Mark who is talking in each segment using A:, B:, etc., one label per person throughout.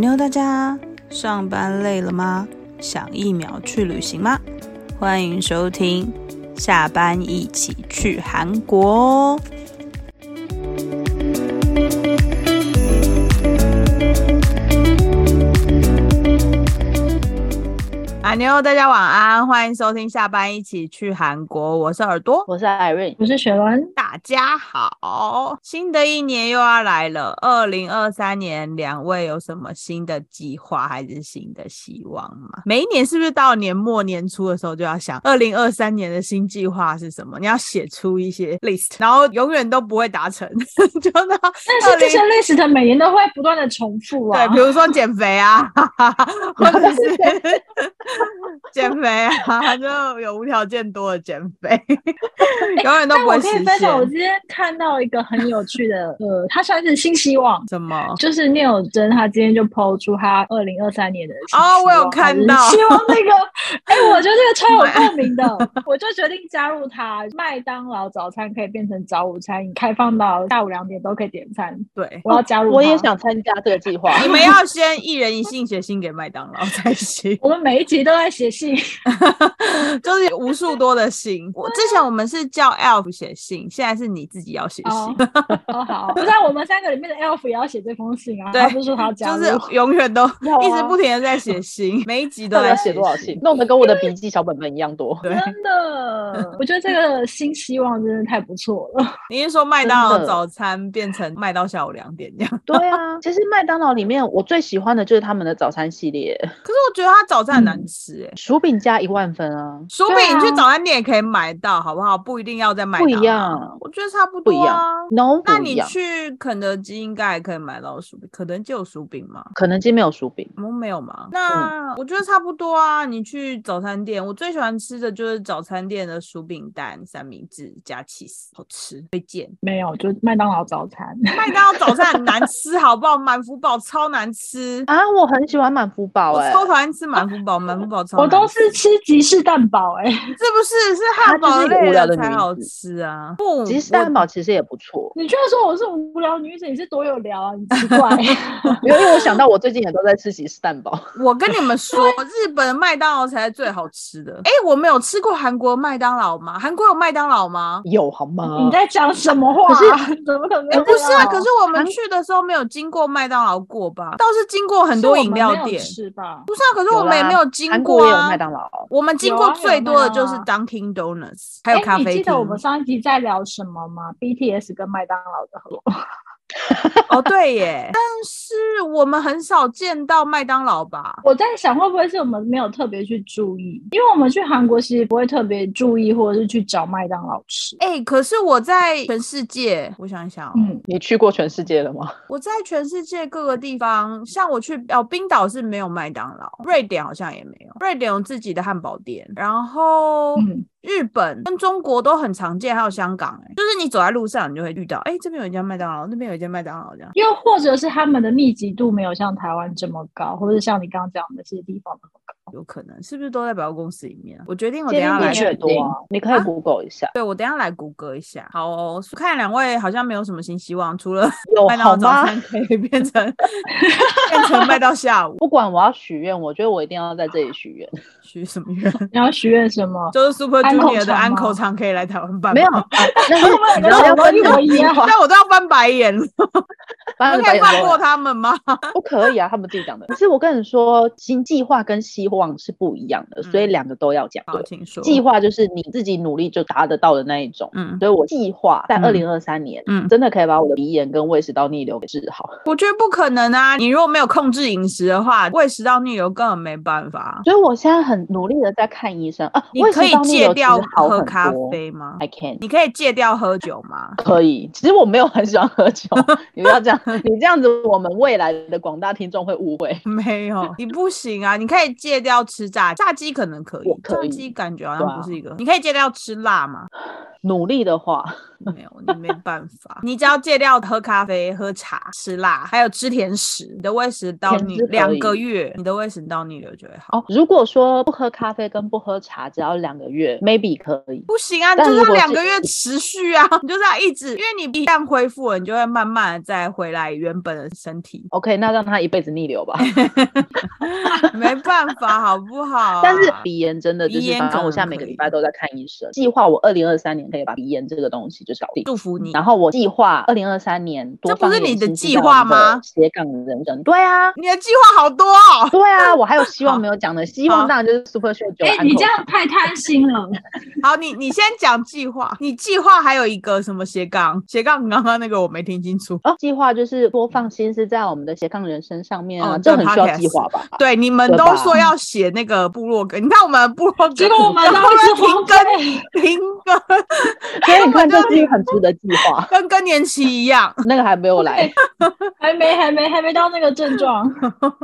A: 妞大家，上班累了吗？想一秒去旅行吗？欢迎收听，下班一起去韩国哦。妞，大家晚安，欢迎收听下班一起去韩国。我是耳朵，
B: 我是艾瑞，
C: 我是雪伦。
A: 大家好，新的一年又要来了，二零二三年，两位有什么新的计划还是新的希望吗？每一年是不是到年末年初的时候就要想二零二三年的新计划是什么？你要写出一些 list，然后永远都不会达成，就到
C: 但是这些 list 每年都会不断的重复啊。
A: 对，比如说减肥啊，或者是。减肥啊，就有无条件多的减肥，永远都不会实现。
C: 我今天看到一个很有趣的，呃，他算是新希望，
A: 什么？
C: 就是聂友珍，他今天就抛出他二零二三年的
A: 哦，我有看到，
C: 希望那个，哎，我觉得这个超有共鸣的，我就决定加入他。麦当劳早餐可以变成早午餐，开放到下午两点都可以点餐。
A: 对，
C: 我要加入，
B: 我也想参加这个计划。
A: 你们要先一人一信写信给麦当劳才行。
C: 我们每一集都在写信。
A: 就是无数多的信。我之前我们是叫 Elf 写信，现在是你自己要写信。
C: 哦，好，不在我们三个里面的 Elf 也要写这封信啊。
A: 对，
C: 不是他讲
A: 就是永远都一直不停的在写信，每一集都在
B: 写多少信，弄得跟我的笔记小本本一样多。
C: 真的，我觉得这个新希望真的太不错了。
A: 你是说麦当劳早餐变成卖到下午两点这样？
B: 对啊，其实麦当劳里面我最喜欢的就是他们的早餐系列。
A: 可是我觉得他早餐很难吃哎，
B: 薯饼加一万分啊！
A: 薯饼你去早餐店也可以买到，好不好？不一定要在麦当劳。
B: 不一样，
A: 我觉得差不多啊。
B: No，
A: 那你去肯德基应该也可以买到薯饼。肯德基有薯饼吗？
B: 肯德基没有薯饼，
A: 我们没有吗？那我觉得差不多啊。你去早餐店，我最喜欢吃的就是早餐店的薯饼蛋三明治加 cheese，好吃，推荐。
C: 没有，就麦当劳早餐。
A: 麦当劳早餐很难吃，好不好？满福堡超难吃
B: 啊！我很喜欢满福堡，
A: 我超讨厌吃满福堡，满福堡超。
C: 我都是吃吉士蛋堡，哎，是
A: 不是？是汉堡类的才好吃啊！不，
B: 吉士蛋堡其实也不错。
C: 你居然说我是无聊女子，你是多有聊啊？你奇怪，
B: 因为我想到我最近也都在吃吉士蛋堡。
A: 我跟你们说，日本的麦当劳才是最好吃的。哎，我没有吃过韩国麦当劳吗？韩国有麦当劳吗？
B: 有好吗？
C: 你在讲什么话？怎么可能？
A: 不是啊，可是我们去的时候没有经过麦当劳过吧？倒是经过很多饮料店，
C: 是吧？
A: 不是啊，可是我们也没有经过
B: 有。麦当劳，
A: 我们经过最多的就是 Dunkin' Donuts，还有咖啡
C: 记得我们上一集在聊什么吗？BTS 跟麦当劳的合作。
A: 哦，对耶，但是我们很少见到麦当劳吧？
C: 我在想，会不会是我们没有特别去注意？因为我们去韩国其实不会特别注意，或者是去找麦当劳吃。
A: 哎，可是我在全世界，我想一想，
B: 嗯，你去过全世界了吗？
A: 我在全世界各个地方，像我去哦，冰岛是没有麦当劳，瑞典好像也没有，瑞典有自己的汉堡店，然后。日本跟中国都很常见，还有香港，哎，就是你走在路上，你就会遇到，哎，这边有一家麦当劳，那边有一家麦当劳，这样。
C: 又或者是他们的密集度没有像台湾这么高，或者像你刚刚讲的这些地方那么高。
A: 有可能是不是都在百货公司里面？我决定我等下来
B: 确多，你可以 Google 一下。
A: 对，我等下来谷歌一下。好，我看两位好像没有什么新希望，除了
B: 麦
A: 当早餐可以变成 变成卖到下午。
B: 不管我要许愿，我觉得我一定要在这里许愿。
A: 许什么愿？
C: 你要许愿什么？
A: 就是 Super Junior 的安口场可以来台湾办。
B: 没有，
C: 然后 要跟一模一样，
A: 那我都要翻白眼了。
B: 你
A: 可以放过他们吗？
B: 不可以啊，他们自己讲的。可是我跟你说，新计划跟希望是不一样的，所以两个都要讲。
A: 好，请说。
B: 计划就是你自己努力就达得到的那一种。嗯，所以我计划在二零二三年，嗯，真的可以把我的鼻炎跟胃食道逆流给治好。
A: 我觉得不可能啊！你如果没有控制饮食的话，胃食道逆流根本没办法。
B: 所以我现在很努力的在看医生啊。
A: 你可以戒掉喝咖啡吗
B: ？I can。
A: 你可以戒掉喝酒吗？
B: 可以。其实我没有很喜欢喝酒，你不要这样，你这样子。我们未来的广大听众会误会，
A: 没有你不行啊！你可以戒掉吃炸炸鸡，可能可以，炸鸡感觉好像不是一个。你可以戒掉吃辣吗？
B: 努力的话，
A: 没有，你没办法，你只要戒掉喝咖啡、喝茶、吃辣，还有吃甜食，你的胃食道逆两个月，你的胃食道逆流就会好。
B: 哦，如果说不喝咖啡跟不喝茶，只要两个月，maybe 可以。
A: 不行啊，就是要两个月持续啊，你就是要一直，因为你一旦恢复了，你就会慢慢的再回来原本的身体。
B: OK，那让他一辈子逆流吧。
A: 没办法，好不好？
B: 但是鼻炎真的就是，反正我现在每个礼拜都在看医生。计划我二零二三年可以把鼻炎这个东西就搞定。
A: 祝福你。
B: 然后我计划二零二三年多
A: 这不是你的计划吗？
B: 斜杠人生。对啊，
A: 你的计划好多哦。
B: 对啊，我还有希望没有讲的，希望当然就是 Super Show 九。哎，
C: 你这样太贪心了。
A: 好，你你先讲计划。你计划还有一个什么斜杠？斜杠刚刚那个我没听清楚。
B: 哦，计划就是多放心思在我们的斜杠人生上面啊，这很需要计划吧？
A: 对，你们都说要写那个部落格，你看我们部落格，
C: 结果我们都
A: 是停更，停更。
B: 所以你看，这是一个很值得计划，
A: 跟 更年期一样，
B: 那个还没有来，
C: 还没，还没，还没到那个症状，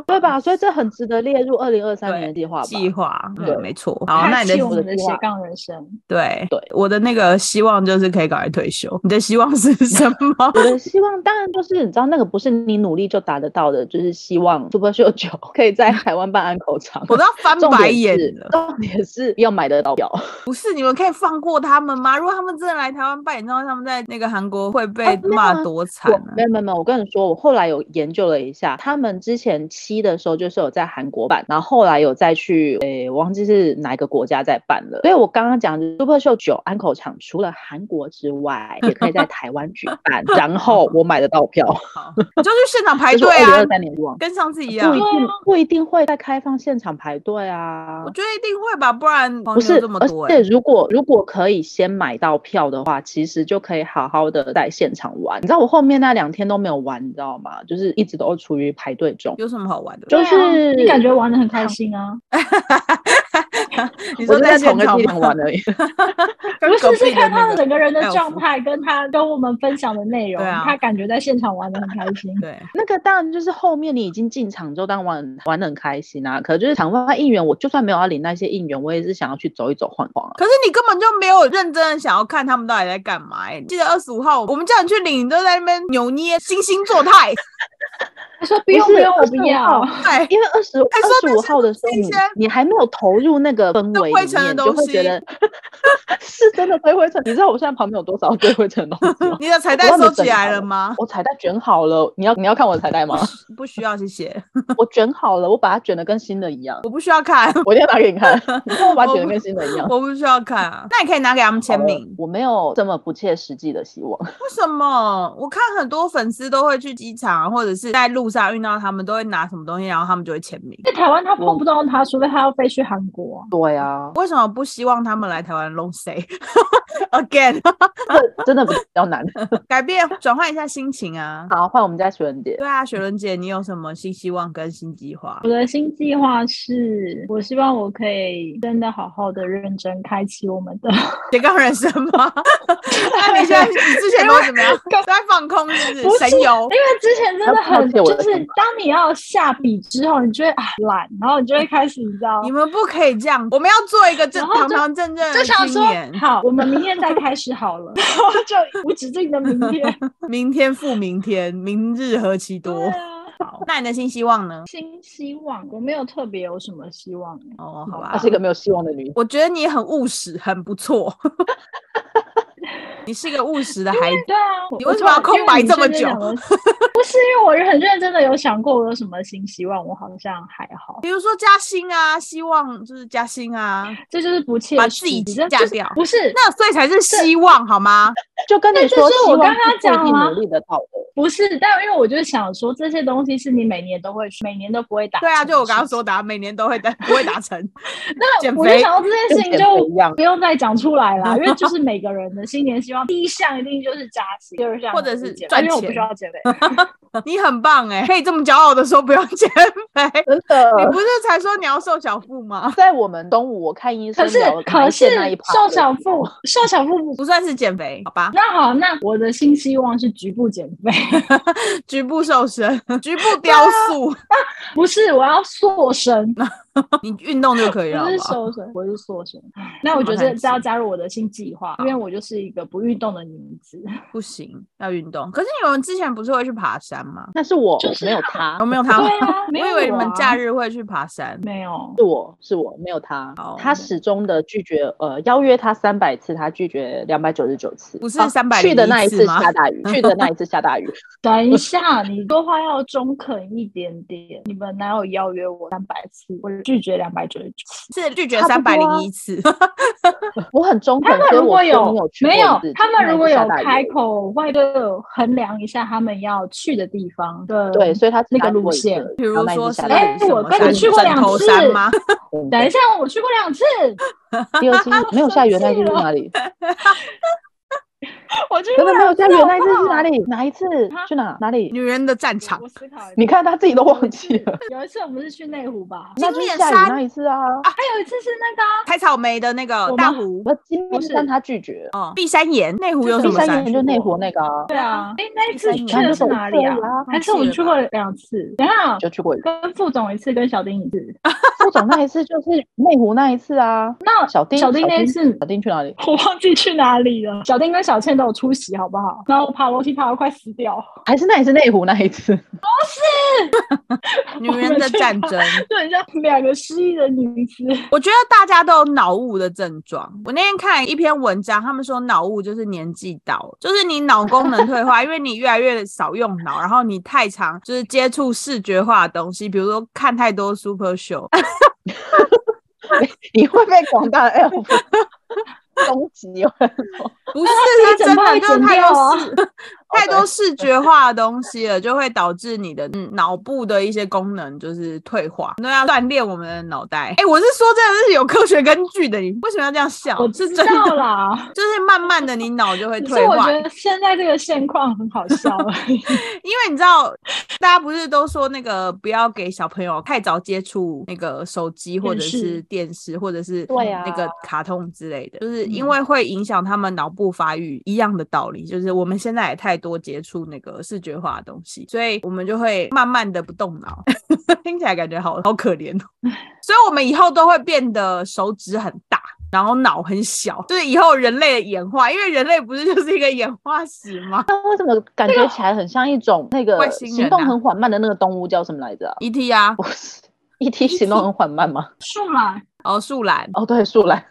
B: 对吧？所以这很值得列入二零二三年的计划。
A: 计划，对，没错。好，那你的
C: 我们的斜杠人生，
A: 对对，我的那个希望就是可以赶快退休。你的希望是什么？
B: 我的希望当然就是你知道，那个不是你努力就达得到的，就是希望 Super Show 九可以在台湾办安口场。
A: 我都要翻白眼了，
B: 重点是要买得到票。
A: 不是你们可以放过他们吗？如果他们真的来台湾办演唱会，他们在那个韩国会被骂多惨？
B: 没有没有没有，我跟你说，我后来有研究了一下，他们之前七的时候就是有在韩国办，然后后来有再去，诶，我忘记是哪一个国家在办了。所以我刚刚讲的 Super Show 九安口场，除了韩国之外，也可以在台湾举办。然后我买得到票，
A: 就去现场排队啊，跟上次一样，
B: 不一定不一定会在开放现场排队啊。
A: 我觉得一定会吧，不然
B: 不是这么多。而且如果如果可以先买到票的话，其实就可以好好的在现场玩。你知道我后面那两天都没有玩，你知道吗？就是一直都处于排队中。
A: 有什么好玩的？
B: 就是
C: 你感觉玩的很开心啊。
A: 你说在同
B: 个地方玩而已，
C: 不是是看他整个人的状态，跟他跟我们分享的内容，他感觉在现场玩的很开心。
A: 对，
B: 那个当然就是后面你已经进场之后，当然玩玩的很开心啊。可就是场外应援，我就算没有要领那些应援，我也是想要去走一走、晃晃。
A: 可是你根本就没有认真的想要看他们到底在干嘛。哎，记得二十五号我们叫你去领，你都在那边扭捏、惺惺作态。
C: 他说不用不用，我不要。
B: 对，因为二十二十五号的时候，你你还没有投入那个氛围里面，就会觉得 是真的堆灰尘。你知道我现在旁边有多少堆灰尘东西吗？
A: 你的彩带收起来了吗？
B: 我彩带卷好了。你要你要看我的彩带吗？
A: 不需要，谢谢。
B: 我卷好了，我把它卷的跟新的一样。
A: 我不需要看，
B: 我一定要拿给你看。你看我把它卷的跟新的一样。
A: 我不需要看啊，那你可以拿给他们签名。
B: 我没有这么不切实际的希望。
A: 为什么？我看很多粉丝都会去机场，或者是在路上遇到他们，都会拿什么东西，然后他们就会签名。
C: 在台湾他碰不到他，除非他要飞去韩国。
B: 对啊，
A: 为什么不希望他们来台湾 long stay again？
B: 真的比较难，
A: 改变转换一下心情啊。
B: 好，换我们家雪伦姐。
A: 对啊，雪伦姐，你有什么新希望跟新计划？
C: 我的新计划是，我希望我可以真的好好的认真开启我们的
A: 斜杠人生吗？那你现在你之前都怎么样？都在放空是不是？神游？因
C: 为之前真的很，就是当你要下笔之后，你就会啊懒，然后你就会开始，你知道？
A: 你们不可以这样，我们要做一个正堂堂正正的
C: 想说好，我们明天再开始好了，然后就无止境的明天，
A: 明天复明天，明日何其多。好，那你的新希望呢？
C: 新希望，我没有特别有什么希望
A: 哦，好吧，
B: 她是一个没有希望的女。
A: 我觉得你很务实，很不错。你是一个务实的孩子，
C: 对啊，
A: 你为什么要空白这么久？
C: 不是因为我很认真的有想过我有什么新希望，我好像还好。
A: 比如说加薪啊，希望就是加薪啊，
C: 这就是不切
A: 把自己嫁掉，
C: 不是
A: 那所以才是希望好吗？
B: 就跟你说，
C: 我刚刚讲
B: 啊，努力的到的，
C: 不是，但因为我就是想说这些东西是你每年都会，每年都不会达。
A: 对啊，就我刚刚说的，每年都会达，不会达成。
C: 那我就想到这件事情就不用再讲出来了，因为就是每个人的新年希望，第一项一定就是加薪，第二项
A: 或者是
C: 赚钱，因为我不需要减肥。
A: 你很棒哎，可以这么骄傲的说不用减肥，
B: 真的。
A: 你不是才说你要瘦小腹吗？
B: 在我们东吴，我看医生，
C: 可是可是瘦小腹，瘦小腹
A: 不算是减肥，好吧？
C: 那好，那我的新希望是局部减肥，
A: 局部瘦身，局部雕塑，
C: 不是我要塑身。
A: 你运动就可以了，
C: 我是
A: 好不好？
C: 瘦身，我是瘦身。那我觉得这要加入我的新计划，因为我就是一个不运动的女子。
A: 不行，要运动。可是你们之前不是会去爬山吗？
B: 那是我，
C: 就是
B: 没有他
A: 我，没有他？
C: 对啊，
A: 我以为你们假日会去爬山。
C: 没有。
B: 是我是我，没有他
A: 好。
B: 他始终的拒绝，呃，邀约他三百次，他拒绝两百九十九次。
A: 不是
B: 啊
A: 301
B: 去的那一次下大雨，去的那一次下大雨。
C: 等一下，你说话要中肯一点点。你们哪有邀约我三百次，我拒绝两百九十九次？
A: 是拒绝
B: 差
A: 三百零一次，
B: 我很中肯
C: 他，们
B: 所以我说
C: 如果有
B: 有
C: 没有？他们如果有开
B: 口，
C: 会就衡量一下他们要去的地方的。
B: 对，所以他
C: 那个路线
A: 比如说
C: 哎我跟你去过两次
A: 山吗？
C: 等一下，我去过两次，
B: 第二次 没有下雨的那一次
C: 生气了
B: 是哪里？
C: 我去
B: 真的没有下雨的那一次是？哪里？哪一次
C: 啊？
B: 去哪？哪里？
A: 女人的战场
C: 我思考一下。
B: 你看他自己都忘记了。
C: 有一次我们是去内湖吧，
B: 那就是
A: 面山
B: 下雨那一次啊。
C: 还有一次是那个啊
A: 采草莓的那个大湖，
B: 我金
C: 不是
B: 面山他拒绝，
A: 哦，碧山岩，内湖有什么山
B: 岩？就内湖那个啊，
C: 对啊，哎，那一次
A: 第
C: 去的是哪里啊？还是我们去过两次？等一下，
B: 就去过一次。
C: 跟副总一次，跟小丁一次。
B: 副总那一次就是内湖那一次啊。
C: 那
B: 小丁，
C: 小丁那一次
B: 小丁去哪里？
C: 我忘记去哪里了。小丁跟小倩都有出席，好不好？然后我爬楼梯爬到快死掉，
B: 还是那也是内湖那一次？
A: 不是女人的战争。
C: 就很像两个失忆的女子。
A: 我觉得大家都有脑雾的症状。我那天看一篇文章，他们说脑雾就是年纪到了，就是你脑功能退化，因为你越来越少用脑，然后你太常就是接触视觉化的东西，比如说看太多 Super Show，
B: 你会被广大的 攻击有人说
A: 不是
C: 这
A: 是真的，就是
C: 一整包会剪
A: 太多视觉化的东西了，就会导致你的嗯脑部的一些功能就是退化。都要锻炼我们的脑袋。哎、我是说真的是有科学根据的，你为什么要这样笑？
C: 我知道
A: 的，
C: 啦，
A: 就是慢慢的你脑就会 退化。
C: 我觉得现在这个现况很好笑。
A: 因为你知道，大家不是都说那个不要给小朋友太早接触那个手机或者是电视或者是
B: 对啊
A: 那个卡通之类的，就是因
C: 嗯
A: 为会影响他们脑部发育一样的道理。就是我们现在也太多接触那个视觉化的东西，所以我们就会慢慢的不动脑，听起来感觉好好可怜哦。所以我们以后都会变得手指很大。然后脑很小，就是以后人类的演化，因为人类不是就是一个演化史吗
B: 那为什么感觉起来很像一种那个行动
A: 啊
B: 很缓慢的那个动物叫什么来着啊
A: ？？E.T. 啊，
B: 不是，ET 行动很缓慢吗？
C: 树懒，
A: 哦，树懒，
B: 哦，对，树懒。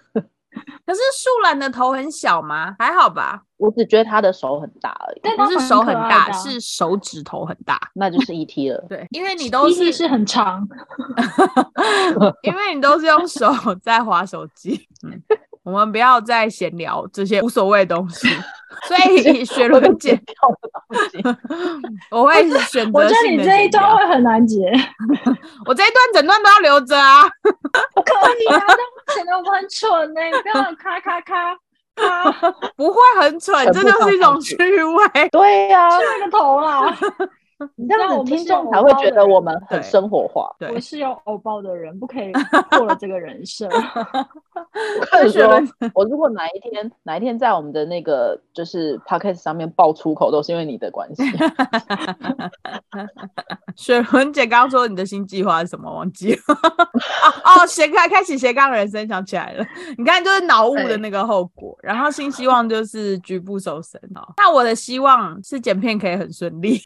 A: 可是树懒的头很小吗？还好吧，
B: 我只觉得他的手很大而已，
C: 但
A: 不是手很大，是手指头很大。
B: 那就是 ET 了。
A: 对，因为你都是
C: 一是很长，
A: 因为你都是用手在划手机。嗯，我们不要再闲聊这些无所谓的东西。所以雪
B: 我
A: 伦姐，
B: 掉的东西，
A: 我会选择
C: 我觉得你这一段会很难解。
A: 我这一段整段都要留着啊。
C: 不可以啊，这样显得我很蠢呢、你不要咔咔咔咔
A: 不会很蠢，这就是一种趣味。
B: 对呀、
C: 去那个头啦！
B: 你这样听众才会觉得我们很生活化。
A: 对
C: 我，是有偶包的人，不可以 破了这个人设。
B: 我跟你说，我如果哪一天哪一天在我们的那个就是 podcast 上面爆粗口，都是因为你的关系。
A: 雪伦姐刚刚说你的新计划是什么？忘记了。哦哦，斜开开启斜杠人生，想起来了。你看，就是脑雾的那个后果。然后新希望就是局部瘦身哦。那我的希望是剪片可以很顺利。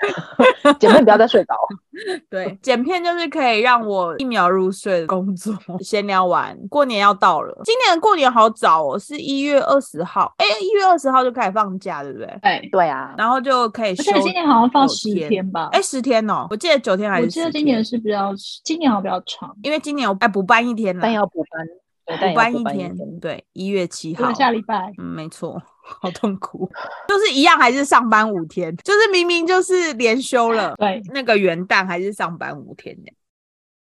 B: 姐妹不要再睡着，
A: 对，剪片就是可以让我一秒入睡的工作。闲聊完，过年要到了，今年的过年好早哦，是一月二十号。哎，一月二十号就开始放假，对不对？
C: 对，
B: 对啊，
A: 然后就可以休
C: 而且今年好像放十天吧？
A: 哎，十天哦，我记得九天还
C: 我
A: 是10天
C: 记得今年是比较，今年好像比较长，
A: 因为今年我哎补班一天了，
B: 但要补班，
A: 补
B: 也要补
A: 班一天。对，一月七号，
C: 下礼拜
A: 嗯，没错，好痛苦，就是一样还是上班五天，就是明明就是连休了，
C: 对，
A: 那个元旦还是上班五天的，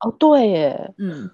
B: 哦，对耶，
A: 嗯，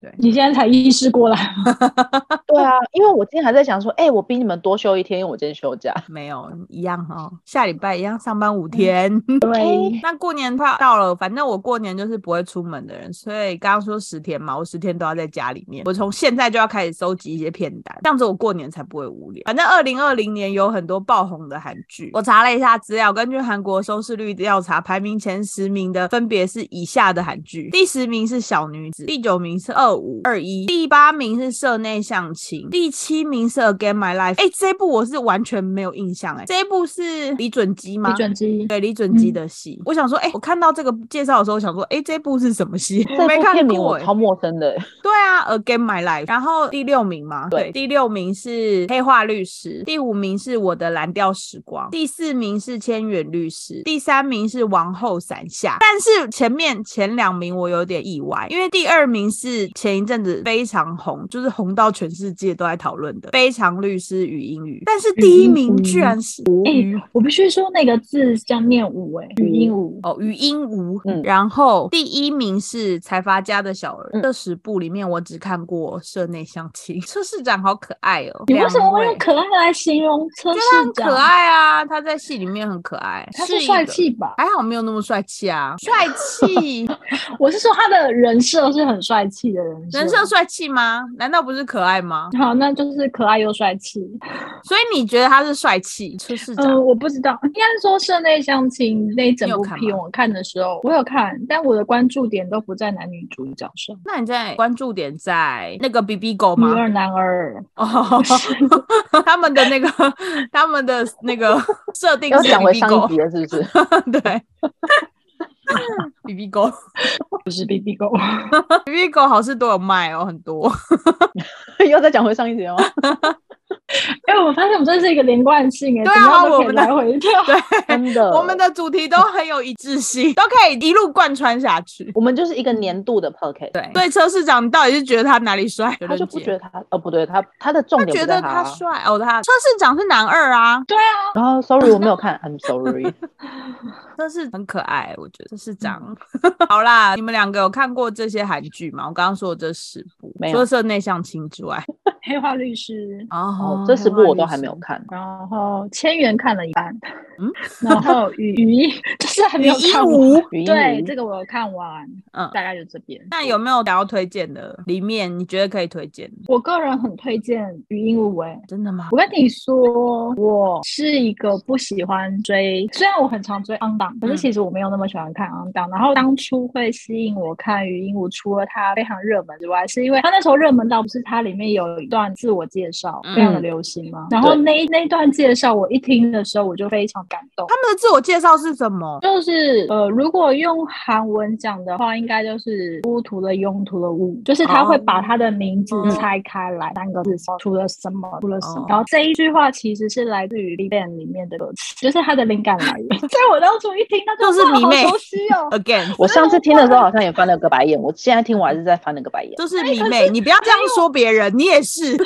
A: 对。
C: 你现在才意识过来，
B: 对啊，因为我今天还在想说，哎、我比你们多休一天，因为我今天休假。
A: 没有一样哦，下礼拜一样上班五天。
C: 对，
A: 那过年快到了，反正我过年就是不会出门的人，所以刚刚说十天嘛，我十天都要在家里面。我从现在就要开始收集一些片单，这样子我过年才不会无聊。反正二零二零年有很多爆红的韩剧，我查了一下资料，根据韩国收视率调查，排名前十名的分别是以下的韩剧：第十名是小女子，第九名是二五二一，第八名是社内相亲，第七名是 Again My Life。哎，这一部我是完全没有印象哎，这一部是李准基吗？
C: 李准基，
A: 对李准基的戏，我想说，哎、我看到这个介绍的时候，我想说，哎、这部是什么戏？没看
B: 部片名
A: 过、
B: 超陌生的、
A: 对啊，Again My Life。然后第六名嘛，
B: 对
A: 第六名是黑化律师，第五名是我的蓝调时光，第四名是千远律师，第三名是王后伞下。但是前面前两名我有点意外，因为第二名是前一阵子非常红，就是红到全世界都在讨论的《非常律师与英语》，但是第一名居然是
C: 哎、
A: 语
C: 我必须说那个字这样念舞，哎，语音舞。
A: 哦，语音无。
B: 嗯
A: 然后第一名是财阀家的小儿，
B: 嗯
A: 这十部里面我只看过社内相亲。车市长好可爱哦，
C: 你为什么会用可爱来形容车市长？
A: 很可，爱啊，他在戏里面很可爱，
C: 他是帅。气吧？
A: 还好没有那么帅气啊，帅气，
C: 我是说他的人设是很帅气的人设。
A: 人设帅气吗？难道不是可爱吗？
C: 好，那就是可爱又帅气。
A: 所以你觉得他是帅气？出市长，
C: 嗯，我不知道，应该是说室内相亲那一整部片我看的时候，我有看，但我的关注点都不在男女主角上。
A: 那你在关注点在那个 B B 狗吗？
C: 女二男二，
A: 哦，他们的那个，他们的那个设定是
B: 要讲回
A: BB
B: 上
A: 狗
B: 一集了，是不是？
A: 对 B B 狗
C: 不是 B B 狗。
A: B B 狗好事都有卖哦，很多。
B: 又再讲回上一集了吗？
C: 哎、我发现我们这是一个连贯性哎，
A: 对啊我们的
C: 来回 跳。
A: 对，
B: 真的，
A: 我们的主题都很有一致性，都可以一路贯穿下去。
B: 我们就是一个年度的 p o c a s t
A: 对，对，车市长，你到底是觉得他哪里帅？
B: 他就不觉得他，哦不对，他他的重点
A: 觉得他
B: 他。
A: 帅哦，他车市长是男二啊，
C: 对啊，
B: 然后，sorry，我没有看，I'm sorry。
A: 这是很可爱，我觉得这是长。好啦，你们两个有看过这些韩剧吗？我刚刚说的这十部，
B: 没有
A: 除了社内向亲之外，
C: 黑化律师，
A: 哦
B: 哦，这十部我都还没有。看。
C: 然后千元看了一半，
A: 嗯，
C: 然后语语音就是还没有看完。对，这个我有看完，
A: 嗯，
C: 大概就这边。
A: 那有没有想要推荐的？里面你觉得可以推荐？
C: 我个人很推荐语音舞》哎。
A: 真的吗
C: 我？跟你说，我是一个不喜欢追，虽然我很常追 on 档，可是
A: 嗯
C: 其实我没有那么喜欢看 on 档。然后当初会吸引我看语音舞，除了它非常热门之外，是因为它那时候热门到不是它里面有一段自我介绍，非常的
B: 嗯
C: 流行嘛。然后那那一段介绍，我一听的时候我就非常感动。
A: 他们的自我介绍是什么？
C: 就是呃，如果用韩文讲的话，应该就是乌图了庸图了物，就是他会把他的名字
A: 哦
C: 拆开来，三个字除了什么，除了什么
A: 哦。
C: 然后这一句话其实是来自于《n 里面的歌词，就是他的灵感来源。所以我当初一听到
A: 就是
C: 哇好
A: 迷妹
C: 熟悉哦。
A: Again，
B: 我上次听的时候好像也翻了个白眼，我现在听我还是在翻了个白眼。
A: 就是迷妹，你不要这样说别人，你也是。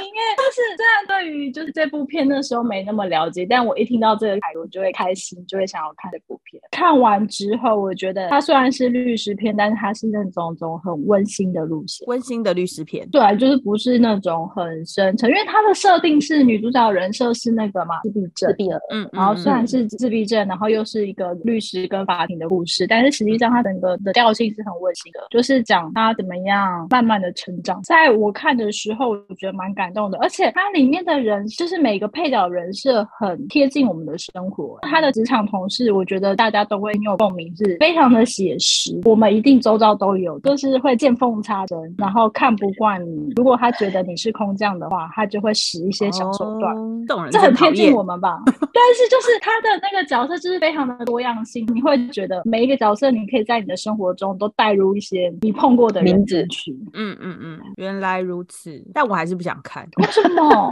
C: 共鸣哎，就是虽然对于就是这部片那时候没那么了解，但我一听到这个台，我就会开心，就会想要看这部片。看完之后，我觉得它虽然是律师片，但是它是那种种很温馨的路线。
A: 温馨的律师片，
C: 对啊，就是不是那种很深沉，因为它的设定是女主角的人设是那个嘛自闭症
B: 自，闭了，
A: 嗯，
C: 然后虽然
A: 嗯
C: 是自闭症，然后又是一个律师跟法庭的故事，但是实际上它整个的调性是很温馨的，就是讲他怎么样慢慢的成长。在我看的时候，我觉得蛮感动的，而且它里面的人就是每个配角人设很贴近我们的生活。他的职场同事，我觉得大家都会很有共鸣，是非常的写实，我们一定周遭都有，就是会见缝插针，然后看不惯你。如果他觉得你是空降的话，他就会使一些小手段。
A: 哦这
C: 很贴近我们吧？但是就是他的那个角色就是非常的多样性，你会觉得每一个角色你可以在你的生活中都带入一些你碰过的人
B: 名字
C: 去。
A: 嗯嗯嗯，原来如此，但我还是不想看。
C: 为什么？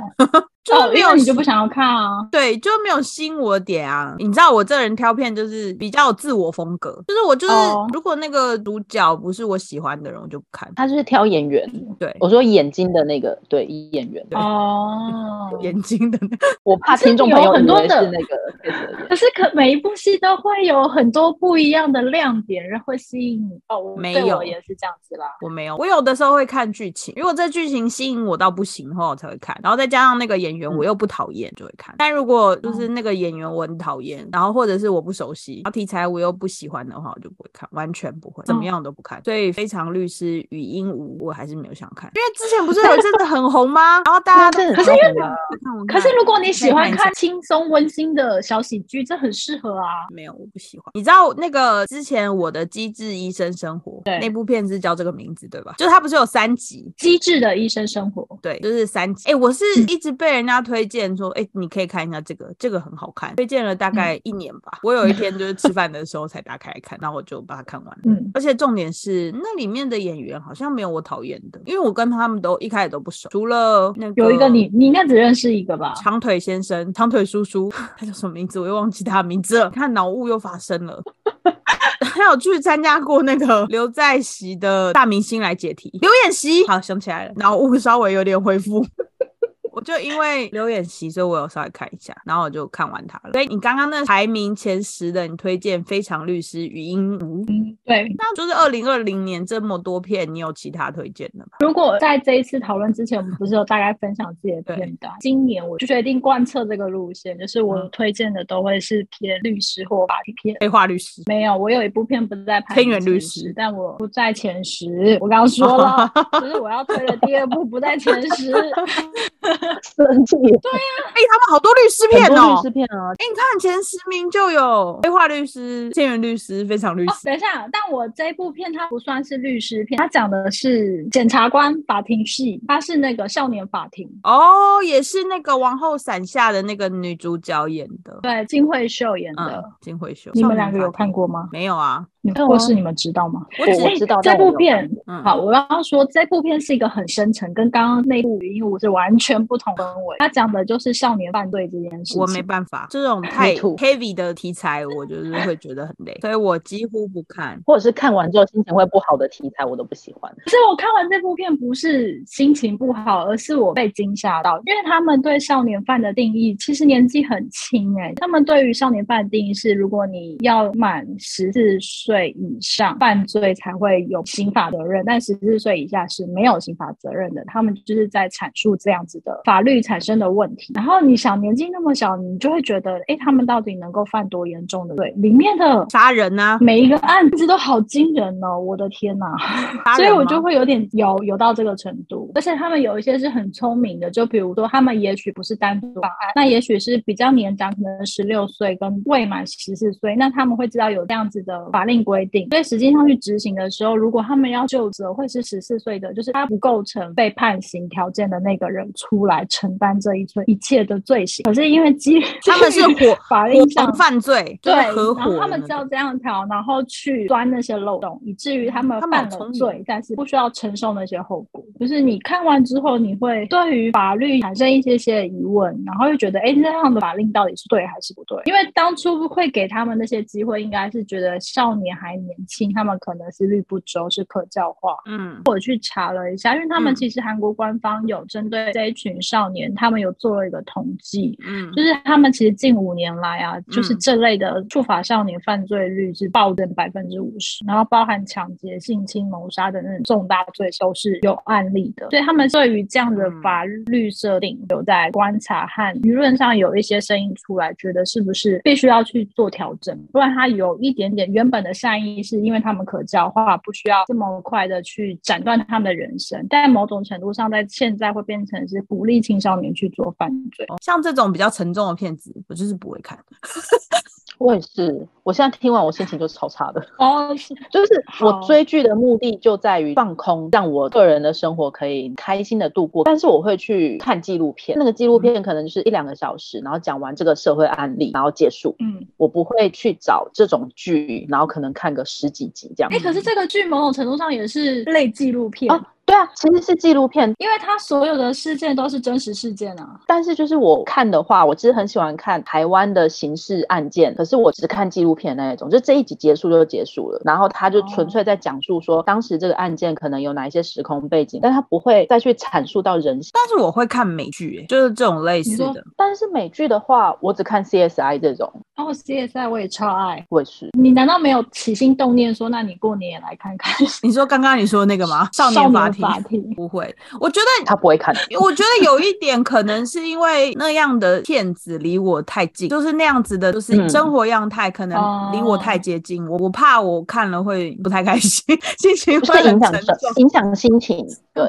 C: 哦，
A: 就是没有
C: 你就不想要看啊。
A: 对，就没有吸引我的点啊。你知道我这人挑片就是比较有自我风格，就是我就是、
C: 哦
A: 如果那个主角不是我喜欢的人，我就不看。
B: 他就是挑演员，
A: 对，
B: 我说眼睛的那个，对演员。
A: 对
C: 哦，
A: 眼睛的那个
B: 我怕听众朋友
C: 很多的
B: 那个
C: 可是可每一部戏都会有很多不一样的亮点，然后会吸引你。哦，我
A: 没有
C: 也是这样子啦。
A: 我没有，我有的时候会看剧情，如果这剧情吸引我到不行的话，我才会看。然后再加上那个演员我又不讨厌，就会看。但如果就是那个演员我很讨厌，然后或者是我不熟悉，然后题材我又不喜欢的话，我就不会看，完全不会，怎么样都不看。所以《非常律师与鹦鹉》我还是没有想看，因为之前不是有一阵子很红吗？然后大家
C: 可是因为可是如果你喜欢
A: 看
C: 轻松温馨的小喜剧，这很适合啊。
A: 没有，我不喜欢。你知道那个之前我的《机智医生生活》
C: 对
A: 那部片子叫这个名字对吧？就是它不是有三集？
C: 机智的医生生活，
A: 对，就是三集。哎、我是
C: 嗯
A: 一直被人家推荐说，哎、你可以看一下这个，这个很好看，推荐了大概一年吧。我有一天就是吃饭的时候才打开来看，然后我就把它看完了。
C: 嗯，
A: 而且重点是，那里面的演员好像没有我讨厌的，因为我跟他们都一开始都不熟，除了那个
C: 有一个你你应该只认识一个吧？
A: 长腿先生、长腿叔叔，他叫什么名字？我又忘记他的名字了。看脑雾又发生了。还有去参加过那个刘在熙的大明星来解题，刘演熙，好想起来了，脑雾稍微有点恢复。我就因为刘演习，所以我有稍微看一下，然后我就看完它了。所以你刚刚那排名前十的，你推荐《非常律师与鹦鹉》，
C: 对，
A: 那就是二零二零年这么多片，你有其他推荐的吗？
C: 如果在这一次讨论之前，我们不是有大概分享自己的片段？今年我就决定贯彻这个路线，就是我
A: 嗯
C: 推荐的都会是偏律师或法律片。
A: 黑化律师，
C: 没有，我有一部片不在排名
A: 偏远律
C: 前
A: 师
C: 但我不在前十。我刚刚说了，就是我要推的第二部不在前十。
B: 生气，
A: 哎、他们好多律师片哦
B: 律师。片啊，
A: 哎、你看前十名就有黑化律师、千元律师、非常律
C: 哦，
A: 师。
C: 等一下，但我这部片它不算是律师片，它讲的是检察官法庭戏，它是那个少年法庭。
A: 哦，也是那个王后伞下的那个女主角演的，
C: 对，金惠秀演
A: 嗯
C: 的，，
A: 金惠秀。
C: 你们两个有看过吗？
A: 没有啊？
C: 你们
B: 有啊
C: 或是你们知道吗？
A: 我只
B: 我我知道
C: 这部片
A: 嗯
C: 好，我刚刚说这部片是一个很深沉，跟刚刚那部《语音舞》是完全不同氛围。它讲的就是少年犯罪这件事情。
A: 我没办法，这种太
B: too
A: heavy 的题材，我就是会觉得很累，所以我几乎不看。
B: 或者是看完之后心情会不好的题材，我都不喜欢。
C: 可是我看完这部片，不是心情不好，而是我被惊吓到，因为他们对少年犯的定义其实年纪很轻哎、他们对于少年犯的定义是，如果你要满十四岁以上犯罪才会有刑法责任，但十四岁以下是没有刑法责任的。他们就是在阐述这样子的法律产生的问题。然后你想年纪那么小，你就会觉得，哎，他们到底能够犯多严重的罪？里面的
A: 杀人啊，
C: 每一个案子都好惊人哦，我的天呐！所以我就会有点有有到这个程度，而且他们有一些是很聪明的，就比如说他们也许不是单独犯案，那也许是比较年长，可能十六岁跟未满十四岁，那他们会知道有这样子的法令规定，所以实际上去执行的时候，如果他们要就责，会是十四岁的，就是他不构成被判刑条件的那个人出来承担这一切一切的罪行。可是因为基
A: 他们是
C: 基于
A: 伙
C: 法律上
A: 犯罪，
C: 对。他们知道这样调，然后去钻那些漏洞，以至于他们犯了罪，但是不需要承受那些后果。就是你看完之后，你会对于法律产生一些些疑问，然后又觉得，哎，这样的法令到底是对还是不对？因为当初会给他们那些机会，应该是觉得少年还年轻，他们可能思虑不周，是可教化。
A: 嗯，
C: 我去查了一下，因为他们
A: 嗯。
C: 其实韩国官方有针对这一群少年，他们有做了一个统计，
A: 嗯。
C: 就是他们其实近五年来啊，就是
A: 嗯。
C: 这类的触法少年犯罪率是暴增百分之五十，然后包含抢劫、性侵、谋杀的那种重大罪都是有案例的，所以他们对于这样的
A: 嗯。
C: 法律设定有在观察和舆论上有一些声音出来，觉得是不是必须要去做调整，不然他有一点点原本的善意是因为他们可教化，不需要这么快的去斩断他们的人生，但某种程度上在现在会变成是鼓励青少年去做犯罪。
A: 像这种比较沉重的片子，我就是不会看。
B: 我也是，我现在听完我心情就超差的。
C: 哦，是
B: 就是我追剧的目的就在于放空，让我个人的生活可以开心的度过。但是我会去看纪录片，那个纪录片可能就是一两个小时，然后讲完这个社会案例，然后结束。
C: 嗯。
B: 我不会去找这种剧，然后可能看个十几集这样
C: 哎、。可是这个剧某种程度上也是类纪录片，
B: 哦对啊，其实是纪录片，
C: 因为它所有的事件都是真实事件啊。
B: 但是就是我看的话，我其实很喜欢看台湾的刑事案件，可是我只看纪录片那一种，就这一集结束就结束了，然后他就纯粹在讲述说当时这个案件可能有哪一些时空背景，但他不会再去阐述到人性。
A: 但是我会看美剧、欸，就是这种类似的。
B: 但是美剧的话，我只看 CSI 这种，
C: 哦，CSI 我也超爱。
B: 我也是。
C: 你难道没有起心动念说，那你过年也来看看
A: 你说刚刚你说那个吗？少
C: 年
A: 法庭？
C: 法庭？
A: 不会，我觉得
B: 他不会看，
A: 我觉得有一点可能是因为那样的骗子离我太近，就是那样子的，就是
B: 嗯
A: 生活样态可能离我太接近，我我怕我看了会不太开心，心情会
B: 影响。影响心情。对，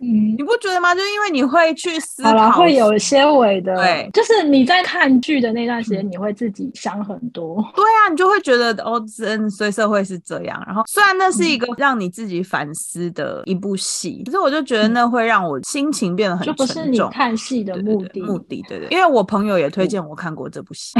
C: 嗯
A: 你，不觉得吗？就是因为你会去思，考，
C: 会有些微的，
A: 对
C: 就是你在看剧的那段时间，你会自己想很多。
A: 对啊，你就会觉得哦，真所以社会是这样。然后虽然那是一
C: 嗯
A: 个让你自己反思的一部戏，可是我就觉得那会让我心情变得很
C: 就不是你
A: 沉重。
C: 看戏的目的。
A: 目的，对对，因为我朋友也推荐我看过这部戏，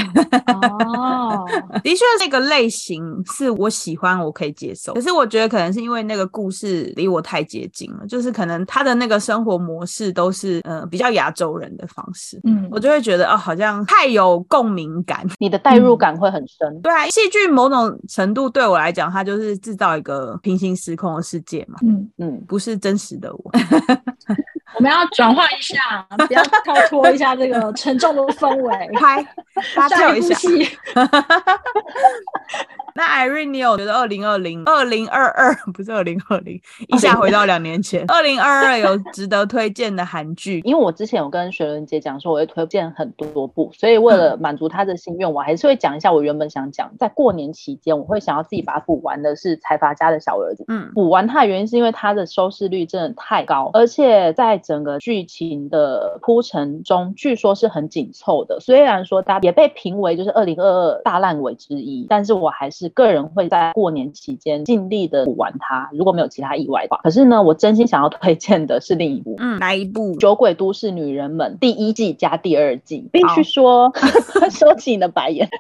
C: 哦，
A: 的确那个类型是我喜欢，我可以接受。可是我觉得可能是因为那个故事离我太接近了，就是可能他的那个生活模式都是呃比较亚洲人的方式，
C: 嗯，
A: 我就会觉得哦，好像太有共鸣感。
B: 你的代入感会很深。
A: 对啊，戏剧某种程度对我来讲，它就是制造一个平行时空的世界嘛，
C: 嗯，
B: 嗯，
A: 不是真实的我。
C: 我们要转换一下，不要跳脱一下这个沉重的氛围。
A: 拍，大家跳一下。那 Irene，你有觉得二零二零、二零二二不是二零二零，一下回到两年前，二零二二有值得推荐的韩剧？
B: 因为我之前有跟雪伦姐讲说，我会推荐很多部，所以为了满足她的心愿，我还是会讲一下我原本想讲，在过年期间，我会想要自己把它补完的是《财阀家的小儿子》。
A: 嗯，
B: 补完它的原因是因为它的收视率真的太高，而且在整个剧情的铺陈中，据说是很紧凑的。虽然说它也被评为就是二零二二大烂尾之一，但是我还是个人会在过年期间尽力的补完它，如果没有其他意外的话。可是呢，我真心想要推荐的是另一部。
A: 嗯，哪一部？
B: 《酒鬼都市女人们》第一季加第二季，必
A: 好
B: 须说，收起你的白眼。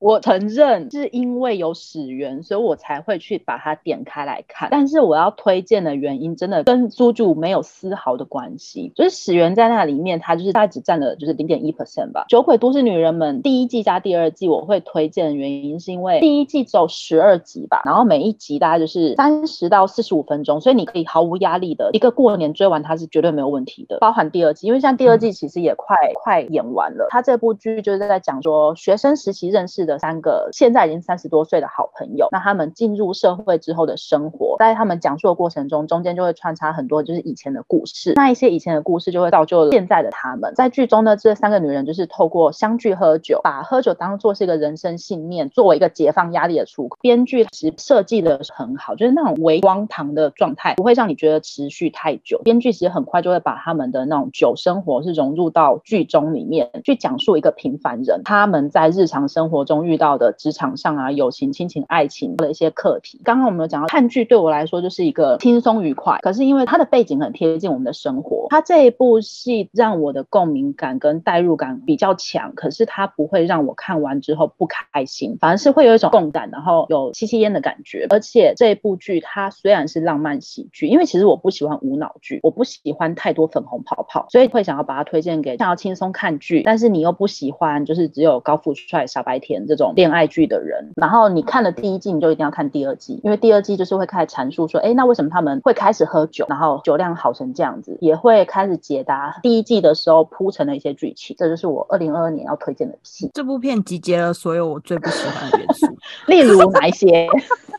B: 我承认是因为有始源，所以我才会去把它点开来看。但是我要推荐的原因，真的跟猪猪没有丝毫的关系。就是始源在那里面，它就是大概只占了就是零点一 percent 吧。《酒鬼都市女人们》第一季加第二季，我会推荐的原因是因为第一季只有十二集吧，然后每一集大概就是三十到四十五分钟，所以你可以毫无压力的一个过年追完它是绝对没有问题的。包含第二季，因为像第二季其实也快、快演完了，它这部剧就是在讲说学生时期认识的三个现在已经三十多岁的好朋友，那他们进入社会之后的生活，在他们讲述的过程中，中间就会穿插很多就是以前的故事，那一些以前的故事就会造就现在的他们。在剧中呢，这三个女人就是透过相聚喝酒，把喝酒当做是一个人生信念，作为一个解放压力的出口。编剧其实设计的很好，就是那种微荒唐的状态，不会让你觉得持续太久。编剧其实很快就会把他们的那种酒生活是融入到剧中里面，去讲述一个平凡人他们在日常生活中遇到的职场上啊、友情、亲情、爱情的一些课题。刚刚我们有讲到看剧对我来说就是一个轻松愉快，可是因为它的背景很贴近我们的生活，它这一部戏让我的共鸣感跟代入感比较强，可是它不会让我看完之后不开心，反而是会有一种共感，然后有吸吸烟的感觉。而且这一部剧它虽然是浪漫喜剧，因为其实我不喜欢无脑剧，我不喜欢太多粉红泡泡，所以会想要把它推荐给想要轻松看剧，但是你又不喜欢就是只有高富帅、傻白甜这种恋爱剧的人。然后你看了第一季，你就一定要看第二季，因为第二季就是会开始阐述说，哎，那为什么他们会开始喝酒，然后酒量好成这样子，也会开始解答第一季的时候铺成的一些剧情。这就是我二零二二年要推荐的戏，
A: 这部片集结了所有我最不喜欢的元素。
B: 例如哪一些？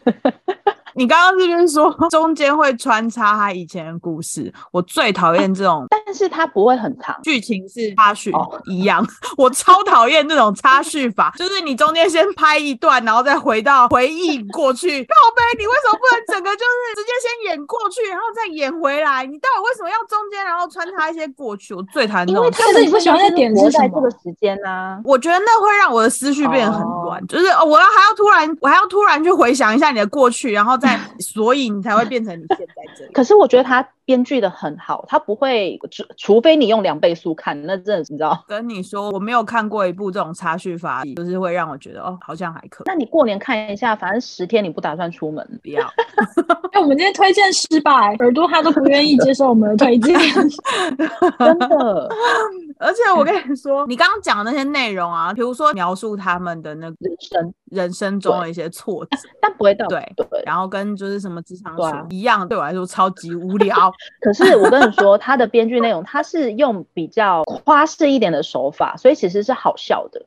A: 你刚刚是不是说 中间会穿插他以前的故事？我最讨厌这种
B: 但是它不会很长。
A: 剧情是插叙
B: 哦
A: 一样，我超讨厌这种插叙法，就是你中间先拍一段，然后再回到回忆过去。靠背，你为什么不能整个就是直接先演过去，然后再演回来？你到底为什么要中间然后穿插一些过去？我最讨厌这种事。
B: 因为他
C: 是你不喜欢的点是
B: 活
C: 什么
B: 在这个时间啊。
A: 我觉得那会让我的思绪变得很
B: 哦
A: 乱，就是哦我要还要突然，我还要突然去回想一下你的过去，然后再在，所以你才会变成你现在这样。
B: 可是我觉得他编剧的很好，他不会，除除非你用两倍速看，那真的你知道。
A: 跟你说，我没有看过一部这种插叙法，就是会让我觉得哦，好像还可以。
B: 那你过年看一下，反正十天你不打算出门，
A: 不要。
C: 哎，我们今天推荐失败，耳朵他都不愿意接受我们的推荐，
B: 真的。
A: 而且我跟你说，你刚刚讲的那些内容啊，比如说描述他们的那个
B: 人生
A: 人生中的一些挫折，
B: 但不会到
A: 对
B: 对。
A: 然后跟就是什么职场一样，对我来说超级无聊。
B: 可是我跟你说，他的编剧内容，他是用比较夸饰一点的手法，所以其实是好笑的，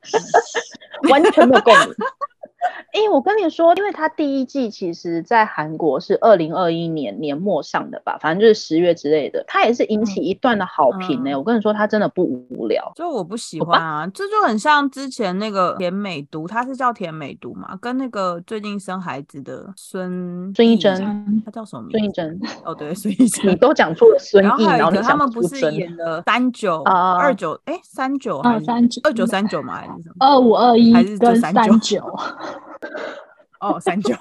B: 完全没有共鸣。哎、我跟你说，因为他第一季其实在韩国是二零二一年年末上的吧，反正就是十月之类的，他也是引起一段的好评呢、
A: 嗯
B: 我跟你说，他真的不无聊。
A: 就我不喜欢啊，这就很像之前那个甜美毒，它是叫甜美毒嘛，跟那个最近生孩子的孙
B: 孙艺珍
C: 嗯
A: 她叫什么名字？
B: 孙艺珍，
A: 哦，对，孙艺 珍。
B: 你都讲错了孙艺，
A: 然后还有个，他们不是演了三九
B: 啊
A: 二九，哎，三九
C: 啊
A: 还是
C: 三九
A: 二九三九吗？还是什么？
C: 二五二一
A: 还是就
C: 跟三九，
A: 哦，三九，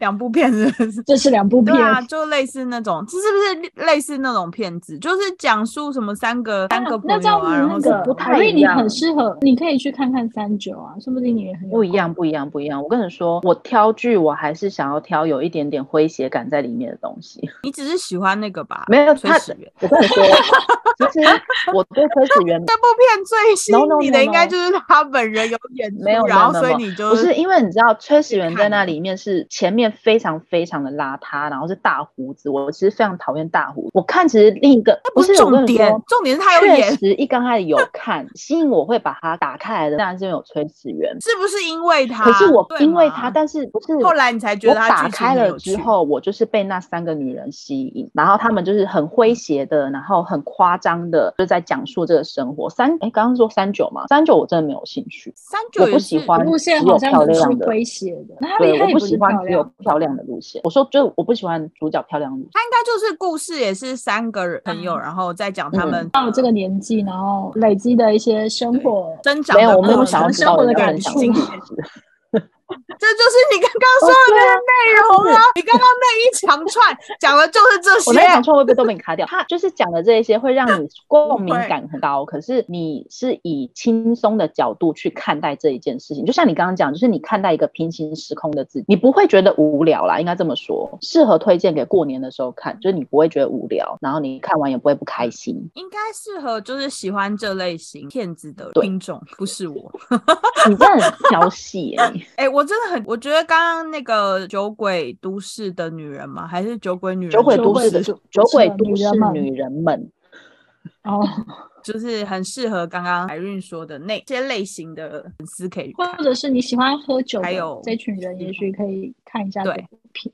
A: 两部片是不是？
C: 这是两部片
A: 对。啊，就类似那种，这是不是类似那种片子？就是讲述什么三个三个朋友啊，然后
C: 那个
A: 什么
B: 不太
C: 所以你很适合，你可以去看看三九啊，说不定你也很
B: 不一样，不一样，不一样。我跟你说，我挑剧，我还是想要挑有一点点诙谐感在里面的东西。
A: 你只是喜欢那个吧？
B: 没有他我跟你说，其实 我对崔始源
A: 这部片最吸引你的应该就是他本人有演出，
B: 没有，
A: 然后所以你就
B: 不是因为你知道崔始源在那里面是前面非常非常的邋遢，然后是大胡子，我其实非常讨厌大胡子。我看其实另一个
A: 不是重点，重点是他有
B: 确
A: 演
B: 实一刚开始有看，吸引我会把它打开来的，当然是因为有崔始源。
A: 是不是因为他？
B: 可是我因为他，但是不是
A: 后来你才觉得他
B: 打开了之后，我就是被那三个女人吸引，然后她们就是很诙谐的，然后很夸张的，就在讲述这个生活。三哎，刚刚说三九嘛，三九我真的没有兴趣，
A: 三九我
B: 不喜欢
C: 路线好像不是
B: 漂亮的。
C: 诙谐的，那他
B: 对，我
C: 他也
B: 不喜欢只有
C: 漂亮。
B: 的路线。我说，就我不喜欢主角漂亮的路线。
A: 他应该就是故事也是三个人朋友，
C: 嗯
A: 然后再讲他们
C: 到了这个年纪，然后累积的一些生活，
A: 增长
B: 没有，我没有想要知道
C: 生活的感触。
A: 这就是你刚刚说的那个内容啊！你刚刚那一长串 讲的就是这些
B: 我那。一长串会不会都被你卡掉？他 就是讲的这一些会让你共鸣感很高，可是你是以轻松的角度去看待这一件事情，就像你刚刚讲，就是你看待一个平行时空的自己，你不会觉得无聊啦，应该这么说，适合推荐给过年的时候看，就是你不会觉得无聊，然后你看完也不会不开心。
A: 应该适合就是喜欢这类型片子的
B: 对
A: 听众，不是我。
B: 你真的很挑戏耶、你
A: 哎、我真的很，我觉得刚刚那个酒鬼都市的女人吗？还是酒鬼女人？
B: 酒鬼都市的
C: 的
B: 酒鬼都市女人们，
C: 哦，
A: 就是很适合刚刚海韵说的那些类型的粉丝可以看
C: 或。者是你喜欢喝酒
A: 还有
C: 这群人，也许可以看一下这
A: 对
C: 部片。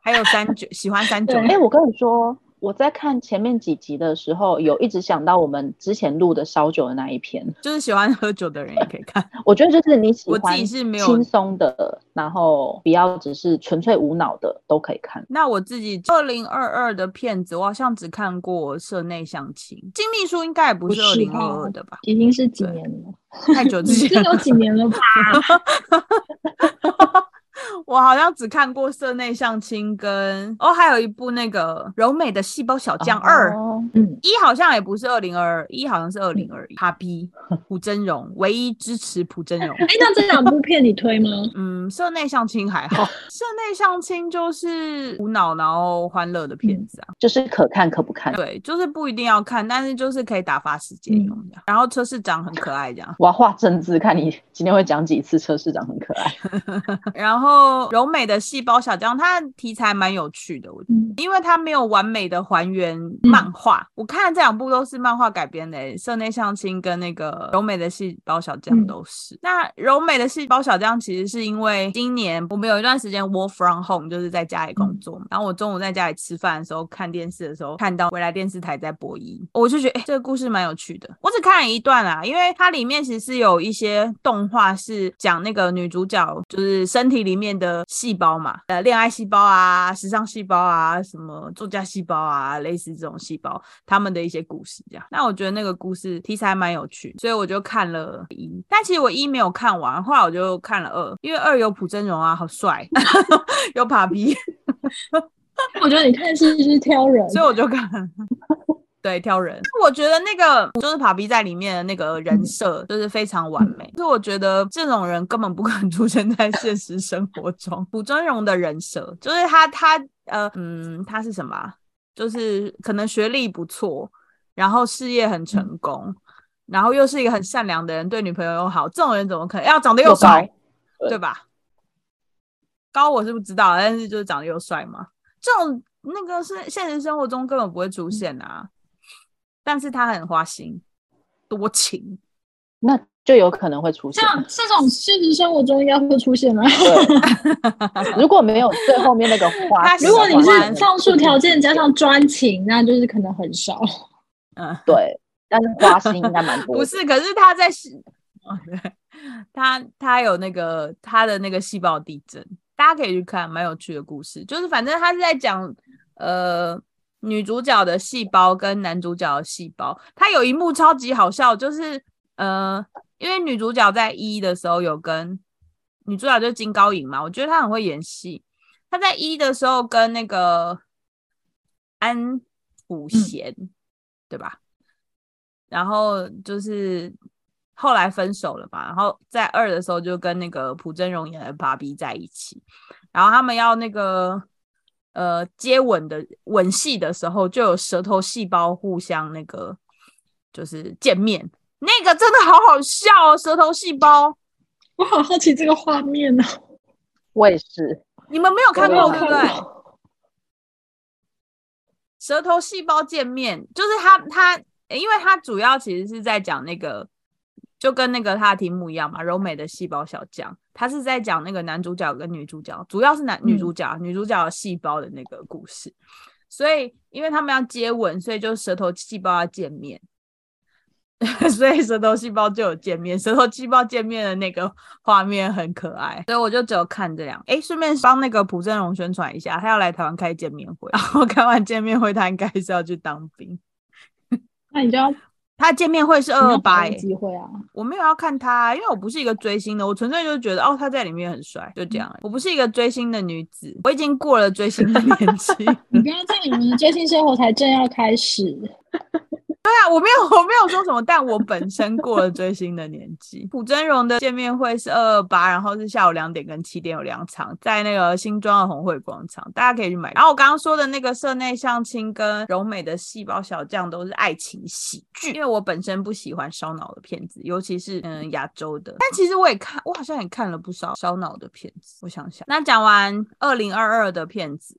A: 还有三九，喜欢三九
C: 对
B: 哎、我跟你说，我在看前面几集的时候，有一直想到我们之前录的烧酒的那一篇。
A: 就是喜欢喝酒的人也可以看。
B: 我觉得就是你喜
A: 我自
B: 欢
A: 己是没有
B: 轻松的，然后不要只是纯粹无脑的，都可以看。
A: 那我自己二零二二的片子，我好像只看过《社内相亲》，金秘书应该也不
C: 是
A: 二零二二的吧？
C: 已经是几年了，
A: 太久之前
C: 已经有几年了吧？
A: 我好像只看过《社内相亲》跟哦，还有一部那个柔美的细胞小将二、
B: 哦
C: 嗯，
A: 一好像也不是二零二二，一好像是二零二一。哈 B 朴真荣唯一支持朴真荣。
C: 哎，那这两部片你推吗？
A: 嗯，社内相亲还好，社内相亲就是无脑然后欢乐的片子啊。
B: 就是可看可不看。
A: 对，就是不一定要看，但是就是可以打发时间用这样。然后车市长很可爱这样，
B: 我要画政治，看你今天会讲几次。车市长很可爱，
A: 然后柔美的细胞小将，它的题材蛮有趣的，我觉得。
C: 嗯，
A: 因为它没有完美的还原漫画，我看这两部都是漫画改编的、欸，《社内相亲》跟那个柔美的细胞小将
C: 嗯
A: 都是。那柔美的细胞小将其实是因为今年我们有一段时间 work from home，就是在家里工作嘛，然后我中午在家里吃饭的时候看电视的时候，看到未来电视台在播一，我就觉得哎、欸这个故事蛮有趣的。我只看了一段啊，因为它里面其实是有一些动画是讲那个女主角就是身体里面的的细胞嘛，呃，恋爱细胞啊，时尚细胞啊，什么作家细胞啊，类似这种细胞，他们的一些故事这样。那我觉得那个故事题材蛮有趣，所以我就看了一，但其实我一没有看完，后来我就看了二，因为二有朴真荣啊，好帅，有帕皮，
C: 我觉得你看戏是挑人，
A: 所以我就看。对，挑人，我觉得那个就是帕比在里面的那个人设就是非常完美，所以我觉得这种人根本不可能出现在现实生活中。朴真荣的人设就是他，他呃嗯，他是什么？就是可能学历不错，然后事业很成功，然后又是一个很善良的人，对女朋友又好，这种人怎么可能要长得又帅，对吧？高我是不知道，但是就是长得又帅嘛，这种那个是现实生活中根本不会出现啊。但是他很花心、多情，
B: 那就有可能会出现。
C: 像这种现实生活中应该会出现吗？
B: 如果没有最后面那个花，
C: 如果你是上述条件加上专情，那就是可能很少。
B: 嗯，对。但是花心应该蛮多。
A: 不是，可是他在，他他有那个他的那个细胞地震，大家可以去看，蛮有趣的故事。就是反正他是在讲，呃。女主角的细胞跟男主角的细胞，他有一幕超级好笑，就是呃，因为女主角在一的时候有跟女主角就是金高银嘛，我觉得她很会演戏。她在一的时候跟那个安普贤，对吧？然后就是后来分手了嘛，然后在二的时候就跟那个朴真荣演的芭比在一起，然后他们要那个。呃，接吻的吻戏的时候，就有舌头细胞互相那个，就是见面，那个真的好好笑哦！舌头细胞，
C: 我好好奇这个画面呢。
B: 我也是，
A: 你们没有看过对不对？舌头细胞见面，就是他他，因为他主要其实是在讲那个。就跟那个他的题目一样嘛，柔美的细胞小将，他是在讲那个男主角跟女主角，主要是男女主角，女主角细胞的那个故事。所以，因为他们要接吻，所以就舌头细胞要见面，所以舌头细胞就有见面，舌头细胞见面的那个画面很可爱。所以我就只有看这样。哎，顺便帮那个朴正荣宣传一下，他要来台湾开见面会，然后开完见面会，他应该是要去当兵。
C: 那你就要。
A: 他见面会是二二八
C: 机会啊！
A: 我没有要看他，因为我不是一个追星的，我纯粹就是觉得哦，他在里面很帅，就这样。我不是一个追星的女子，我已经过了追星的年纪。
C: 你不要在你们的追星生活才正要开始。
A: 对啊，我没有，我没有说什么，但我本身过了追星的年纪。朴真荣的见面会是二二八，然后是下午两点跟七点有两场，在那个新庄的红会广场，大家可以去买。然后我刚刚说的那个社内相亲跟柔美的细胞小将都是爱情喜剧，因为我本身不喜欢烧脑的片子，尤其是嗯亚洲的。但其实我也看，我好像也看了不少烧脑的片子。我想想，那讲完二零二二的片子。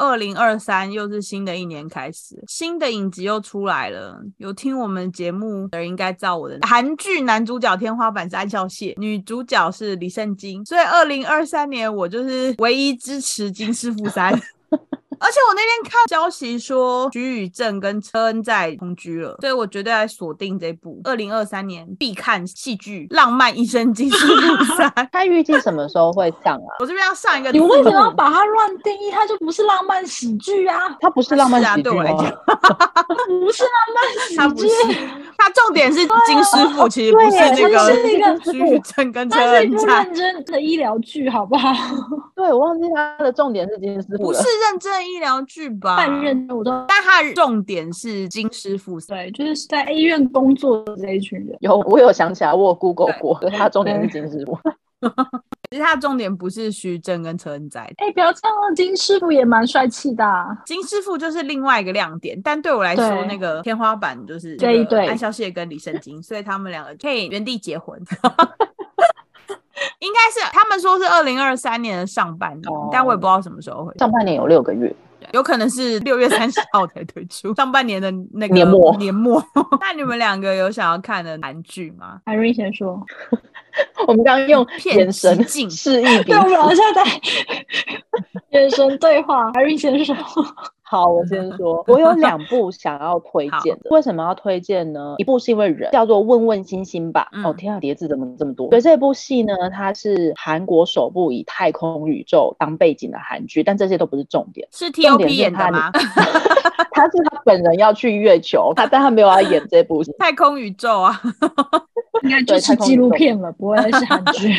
A: 二零二三又是新的一年开始，新的影集又出来了。有听我们节目的人应该知道我的韩剧男主角天花板是安孝燮，女主角是李圣经，所以二零二三年我就是唯一支持金师傅三。而且我那天看消息说，徐宇正跟车恩在同居了，所以我绝对来锁定这部二零二三年必看戏剧《浪漫医生金师傅三》。
B: 他预计什么时候会上啊？
A: 我这边要上一个。
C: 你为什么要把它乱定义？它就不是浪漫喜剧啊！
B: 它不是浪漫喜剧
A: 啊！
C: 不是浪漫喜剧。
A: 它重点是金师傅，其实不是那个 徐宇正跟车恩
C: 在。认真的医疗剧，好不好？
B: 对，我忘记他的重点是金师傅，
A: 不是认真。医疗剧吧，
C: 半认我都，
A: 但他重点是金师傅，
C: 对，就是在医院工作的这一群人。
B: 有，我有想起来，我有 Google 过，他重点是金师傅。
A: 其实他重点不是徐峥跟车恩在。
C: 哎，不要这样，金师傅也蛮帅气的。
A: 金师傅就是另外一个亮点，但对我来说，那个天花板就是
C: 这一对
A: 安孝燮跟李圣经，所以他们两个可以原地结婚。应该是他们说是二零二三年的上半年，但我也不知道什么时候会。
B: 上半年有六个月，
A: 有可能是六月三十号才推出。上半年的那个
B: 年末，
A: 年末。那你们两个有想要看的韩剧吗？
C: 海瑞先说。
B: 我们刚刚用眼神 示意，
C: 对，我们现在在 眼神对话。海瑞先生。
B: 好，我先说，我有两部想要推荐的。为什么要推荐呢？一部是因为人叫做《问问星星》吧。哦，天啊，叠字怎么这么多？对，这部戏呢，它是韩国首部以太空宇宙当背景的韩剧，但这些都不是重点。
A: 是 T O P 演的吗？
B: 他是他本人要去月球，他但他没有要演这部戏。
A: 太空宇宙啊。
C: 应该就是纪录片了，不会是韩剧。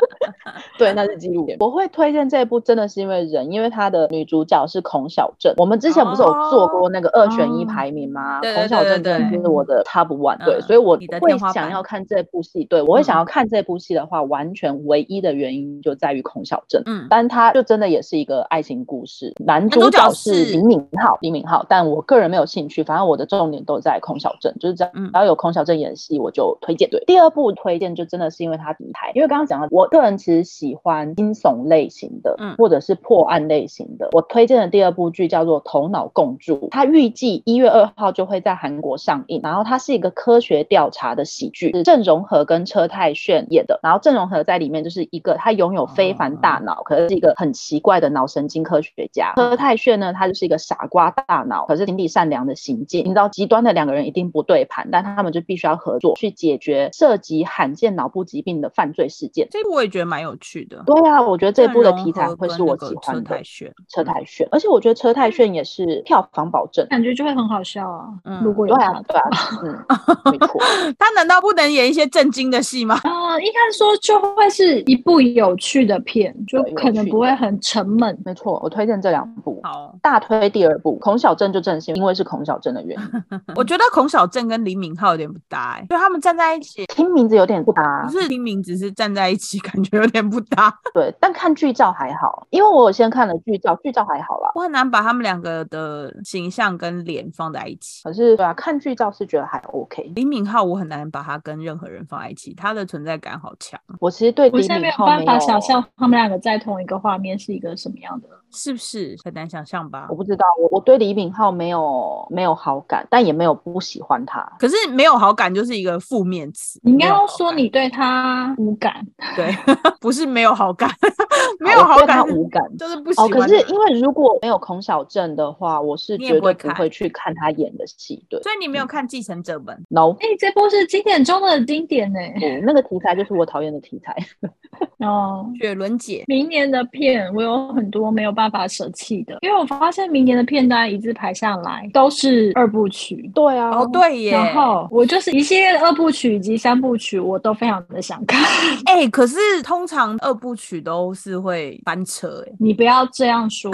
B: 对，那是纪录片。我会推荐这部，真的是因为人，因为她的女主角是孔小振。我们之前不是有做过那个二选一排名吗？孔小振真的就是我的 top one。对，所以我会想要看这部戏。对，我会想要看这部戏的话，完全唯一的原因就在于孔小振。嗯，但他就真的也是一个爱情故事，男主角是李敏镐。李敏镐，但我个人没有兴趣，反正我的重点都在孔小振，就是这样。只要有孔小振演戏，我就推荐。对，第二部推荐就真的是因为它题材，因为刚刚讲了，我个人其实喜欢惊悚类型的，嗯，或者是破案类型的。我推荐的第二部剧叫做《头脑共筑》，它预计一月二号就会在韩国上映。然后它是一个科学调查的喜剧，是郑容和跟车太铉演的。然后郑容和在里面就是一个他拥有非凡大脑，可是是一个很奇怪的脑神经科学家。车太铉呢，他就是一个傻瓜大脑，可是心地善良的行径。你知道极端的两个人一定不对盘，但他们就必须要合作去解决。涉及罕见脑部疾病的犯罪事件，
A: 这部我也觉得蛮有趣的。
B: 对啊，我觉得这部的题材会是我喜欢的。车太炫，车太炫，而且我觉得车太炫也是票房保证，
C: 感觉就会很好笑啊。嗯，如果有
B: 他，对啊，嗯，没错。
A: 他难道不能演一些震惊的戏吗？
C: 啊，应该说就会是一部有趣的片，就可能不会很沉闷。
B: 没错，我推荐这两部。好，大推第二部，孔小振就正是因为是孔小振的原因。
A: 我觉得孔小振跟李敏镐有点不搭，哎，就他们站在一起。
B: 听名字有点不搭，
A: 不是听名字是站在一起，感觉有点不搭。
B: 对，但看剧照还好，因为我有先看了剧照，剧照还好啦。
A: 我很难把他们两个的形象跟脸放在一起。
B: 可是对啊，看剧照是觉得还 OK。
A: 李敏镐我很难把他跟任何人放在一起，他的存在感好强。
B: 我其实对
C: 我现在没有办法想象他们两个在同一个画面是一个什么样的，
A: 是不是很难想象吧？
B: 我不知道，我我对李敏镐没有没有好感，但也没有不喜欢他。
A: 可是没有好感就是一个负面词，
C: 你应该要说。你对他无感，
A: 对，不是没有好感，没有好感，
B: 无感，
A: 就是不喜欢。
B: 可是因为如果没有孔小振的话，我是绝对不会去看他演的戏。对，
A: 所以你没有看《继承者们》
B: ？No，
C: 哎，这部是经典中的经典呢。
B: 那个题材就是我讨厌的题材。
C: 哦，
A: 雪伦姐，
C: 明年的片我有很多没有办法舍弃的，因为我发现明年的片单一字排下来都是二部曲。
B: 对啊，
A: 哦对耶。
C: 然后我就是一系列的二部曲以及三部曲，我都非常的想看。
A: 哎，可是通常二部曲都是会翻车。哎，
C: 你不要这样说，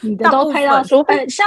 C: 你的 都拍到，
B: 除非
C: 像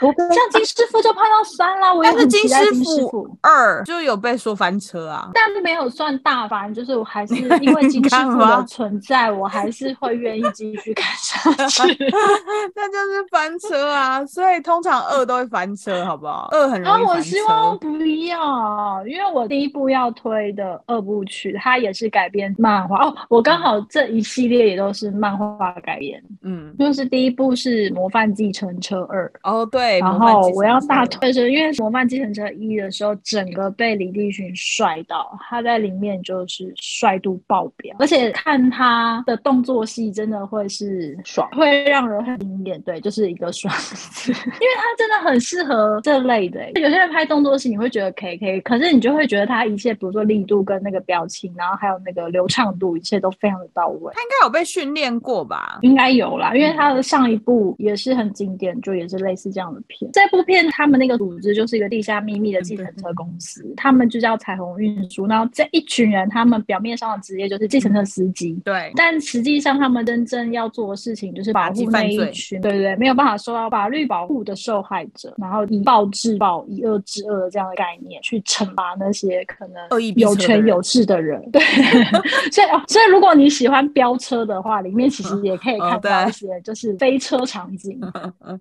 C: 像金师傅就拍到三啦。我
A: 但是金师傅二就有被说翻车啊，
C: 但没有算大翻，就是我还是因为金师 傅的存在，我还是会愿意继续看下去。
A: 那就是翻车啊，所以通常二都会翻车，好不好？二很容易翻车。
C: 我希望不要，因为我第一部要推的二部曲，它也是改编漫画哦。我刚好这一系列也都是漫画改编，嗯，就是第一部是《模范继承车二》
A: 哦，对，
C: 然后我要大推是，因为《模范继承车一》的时候，整个被李立群帅到，他在里面就是帅度爆表，而且看他的动作戏真的会是
B: 爽，
C: 会让人很惊艳，对，就是一个爽字，因为他真的很适合这类的。有些人拍动作戏，你会觉得可以可以，可是你就会觉得他一切，比如说力度跟那个表情，然后还有那个流畅度，一切都非常的到位。
A: 他应该有被训练过吧？
C: 应该有啦，因为他的上一部也是很经典，就也是类似这样的片。这部片他们那个组织就是一个地下秘密的计程车公司，他们就叫彩虹运输。然后这一群人，他们表面上的职业就是计程车司机，
A: 对，
C: 但实际上他们真正要做的事情就是保护那一群，对对对，没有办法受到法律保护的受害者，然后以暴制暴，以恶制恶的这样的概念去惩罚那些可能恶意有权有势的人。对，所以所以如果你喜欢飙车的话，里面其实也可以看到一些就是飞车场景。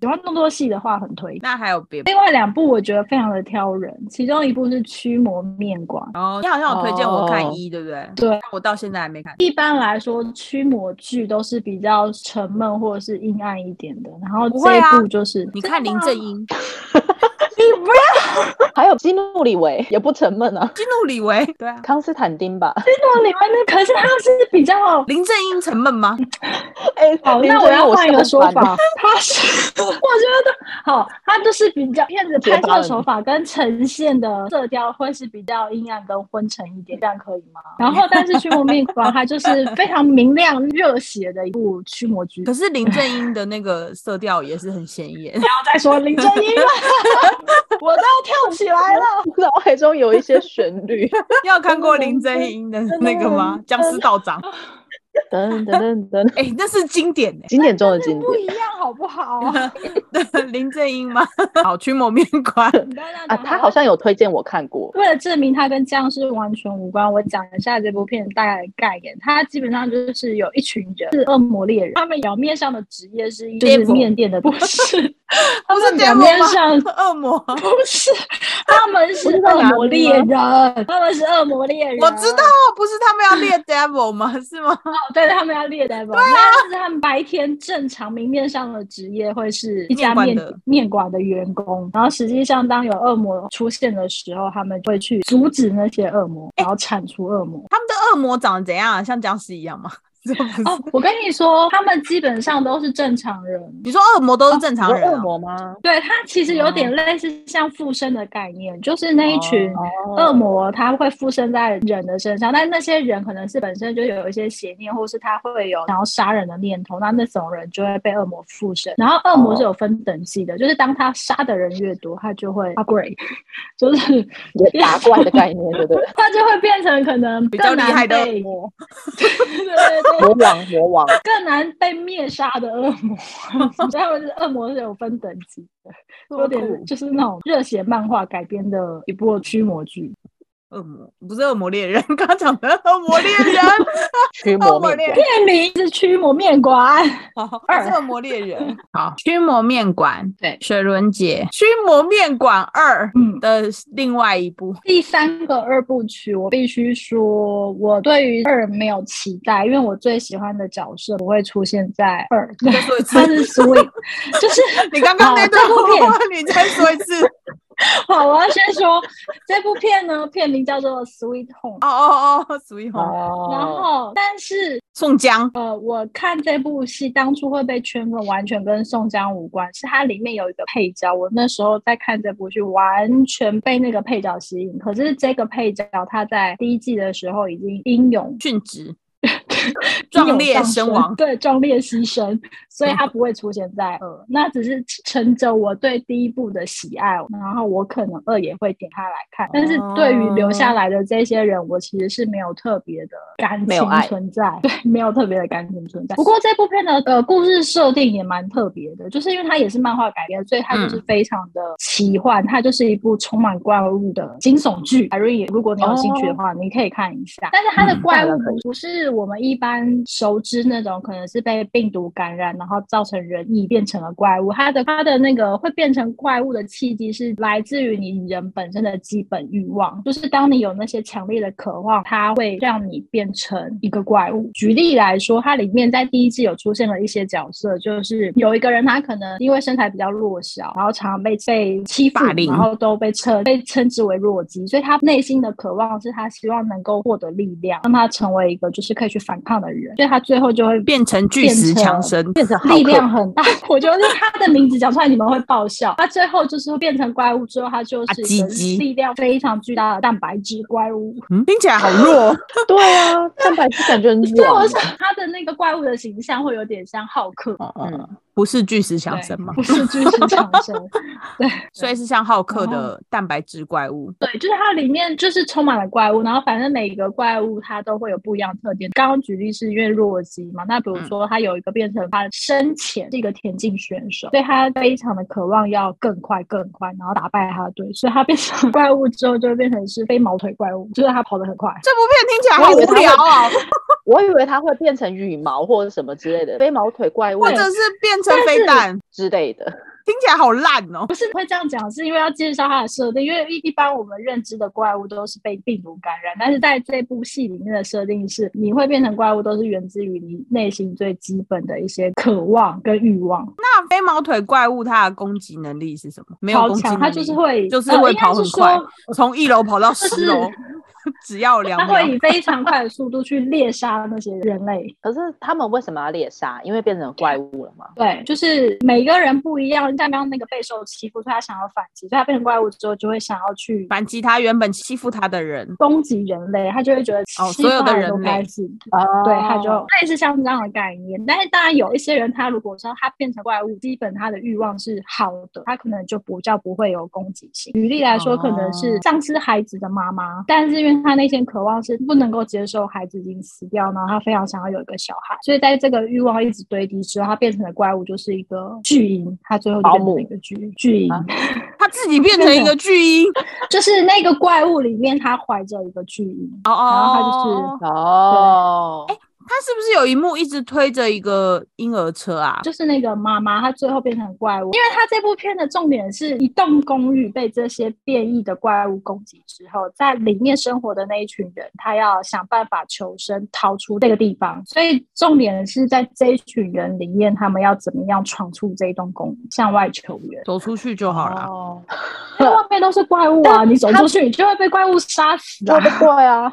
C: 喜欢动作戏的话，很推。
A: 那还有别
C: 另外两部我觉得非常的挑人，其中一部是《驱魔面馆》。
A: 哦，你好像有推荐我看一，对不对？
C: 对，
A: 我到现在还没看。
C: 一般来说，驱魔剧都是比较沉闷或者是阴暗一点的，然后这一部就是
A: 你看林正英。
C: 你不要
B: 还有基努里维也不沉闷啊，
A: 基努里维，对啊，
B: 康斯坦丁吧？
C: 基努里维那可是他是比较
A: 林正英沉闷吗？
B: 哎、
C: 好，那我要换一个说法，他是我觉得好，他就是比较片子拍摄手法跟呈现的色调会是比较阴暗跟昏沉一点，这样可以吗？然后，但是《驱魔面馆》它就是非常明亮热血的一部驱魔剧。
A: 可是林正英的那个色调也是很显眼。
C: 不要再说林正英了，我都要跳起来了。
B: 脑海中有一些旋律，
A: 你有看过林正英的那个吗？僵尸道长，
B: 噔噔噔噔，
A: 哎、那是经典哎、
B: 经典中的经典
C: 不一样好不好？
A: 对，林正英吗？好，驱魔面馆。
B: 啊！他好像有推荐我看过，
C: 为了证明他跟僵尸完全无关，我讲一下这部片大概的概念。他基本上就是有一群人是恶魔猎人，他们表面上的职业是就是面店的，不是，他
A: 不是
C: 们表面上
A: 恶魔，
C: 不是，他们是恶魔猎人，他们是恶魔猎人。
A: 我知道，不是他们要猎 devil 吗？是吗？
C: 哦，对，他们要猎 devil，对啊，但是他们白天正常明面上的职业会是一家面
A: 面馆的
C: 员工，然后实际上当有恶魔出现的时候，他们会去阻止那些恶魔，然后铲除恶魔。
A: 他们的恶魔长得怎样啊？像僵尸一样吗？
C: 哦，我跟你说，他们基本上都是正常人。
A: 你说恶魔都是正常
B: 有
A: 人、
B: 恶
A: 啊？
B: 魔吗？
C: 对，他其实有点类似像附身的概念，就是那一群
B: 哦
C: 恶魔，他会附身在人的身上，但那些人可能是本身就有一些邪念，或是他会有想要杀人的念头，那那种人就会被恶魔附身。然后恶魔是有分等级的，就是当他杀的人越多，他就会 upgrade，就是
B: 打怪的概念，对不对？
C: 他就会变成可能
A: 比较厉害的恶魔，
C: 对对对。
B: 魔王，魔王，
C: 更难被灭杀的恶魔，所以他们是恶魔是有分等级的，有点就是那种热血漫画改编的一部驱魔剧。
A: 恶魔不是恶魔猎人，刚刚讲的恶魔猎人，
B: 驱
A: 恶
B: 魔面
C: 片名是驱魔面馆，
A: 好，二恶魔猎人。好，驱魔面馆，
C: 对
A: 水轮姐，驱魔面馆二
C: 嗯。
A: 的另外一部，
C: 第三个二部曲，我必须说，我对于二没有期待，因为我最喜欢的角色不会出现在二，
A: 再说一次
C: 他，是 Sweet，就是
A: 你刚刚那段话，你再说一次。
C: 好，我要先说这部片呢，片名叫做《Sweet Home》，
A: 哦哦哦，Sweet
B: Home，
C: 然后但是
A: 宋江，
C: 呃，我看这部戏当初会被圈粉，完全跟宋江无关，是它里面有一个配角，我那时候在看这部剧，完全被那个配角吸引。可是这个配角他在第一季的时候已经英勇
A: 殉职，
C: 英
A: 壮烈身亡。
C: 对，壮烈牺牲，所以他不会出现在二。那只是乘着我对第一部的喜爱，然后我可能二也会点开来看。但是对于留下来的这些人，我其实是没有特别的感情存在，对，没有特别的感情存在。不过这部片的呃故事设定也蛮特别的，就是因为它也是漫画改编，所以它就是非常的奇幻，它就是一部充满怪物的惊悚剧。海瑞，如果你有兴趣的话，你可以看一下。但是它的
A: 嗯
C: 怪物不是我们一般熟知那种，可能是被病毒感染，然后造成人异变成了怪物。它的它的那个会变成怪物的契机是来自于你人本身的基本欲望，就是当你有那些强烈的渴望，它会让你变成一个怪物。举例来说，它里面在第一季有出现了一些角色，就是有一个人他可能因为身材比较弱小，然后常常被被欺负然后都被称被称之为弱鸡，所以他内心的渴望是他希望能够获得力量，让他成为一个就是可以去反抗的人，所以他最后就会
A: 变成巨石强森，
B: 变成
C: 力量很大。我觉得他的名字讲出来你们会爆笑。他最后就是会变成怪物之后，他就是力量非常巨大的蛋白质怪物。
A: 嗯，听起来好弱。
B: 对啊，蛋白质感觉很
C: 对，我
B: 软
C: 想他的那个怪物的形象会有点像浩克，
A: 嗯，不是巨石强森吗？
C: 不是巨石强森。对，
A: 所以是像浩克的蛋白质怪物。
C: 对，就是它里面就是充满了怪物，然后反正每个怪物它都会有不一样的特点。刚刚举例是因为弱鸡嘛，那比如说它有一个变成它生前是一个田径选手，所以他非常的渴望要更快更快，然后打败他的对，所以他变成怪物之后就会变成是飞毛腿怪物，就是他跑得很快。
A: 这部片听起来好无聊哦，
B: 我以为它会变成羽毛或者什么之类的飞毛腿怪物
A: 或者是变成飞弹。
B: 之类的。
A: 听起来好烂哦。
C: 不是会这样讲，是因为要介绍它的设定。因为一一般我们认知的怪物都是被病毒感染，但是在这部戏里面的设定是，你会变成怪物都是源自于你内心最基本的一些渴望跟欲望。
A: 那飞毛腿怪物它的攻击能力是什么？没有攻击能力，
C: 它就是会，
A: 就是会跑很快，从一楼跑到
C: 就是
A: 十楼，只要两秒
C: 它会。以非常快的速度去猎杀那些人类。
B: 可是他们为什么要猎杀？因为变成怪物了嘛。
C: 对，就是每个人不一样。像刚刚那个备受欺负，所以他想要反击，所以他变成怪物之后就会想要去
A: 反击他原本欺负他的人。
C: 攻击人类，他就会觉得
A: 哦所有的
C: 人都
A: 人类
C: 该死。
B: 哦
C: 对，他就类似像这样的概念。但是当然有一些人，他如果说他变成怪物，基本他的欲望是好的，他可能就不叫不会有攻击性。举例来说，可能是
A: 哦
C: 丧失孩子的妈妈，但是因为他内心渴望是不能够接受孩子已经死掉，然后他非常想要有一个小孩，所以在这个欲望一直堆积之后，他变成了怪物就是一个巨婴，他最后就
B: 保姆
C: 一个巨巨婴。
B: 啊
A: 他自己变成一个巨婴。
C: 就是那个怪物里面，他怀着一个巨婴，
A: 哦哦，
C: 然后他就是
B: 哦，
A: 他是不是有一幕一直推着一个婴儿车啊？
C: 就是那个妈妈，她最后变成怪物。因为她这部片的重点是一栋公寓被这些变异的怪物攻击之后，在里面生活的那一群人，他要想办法求生，逃出这个地方。所以重点是在这一群人里面，他们要怎么样闯出这一栋公寓，向外求援。
A: 走出去就好了。
B: 哦，
C: 因为外面都是怪物啊，你走出去，你就会被怪物杀死啊！
B: 对对啊，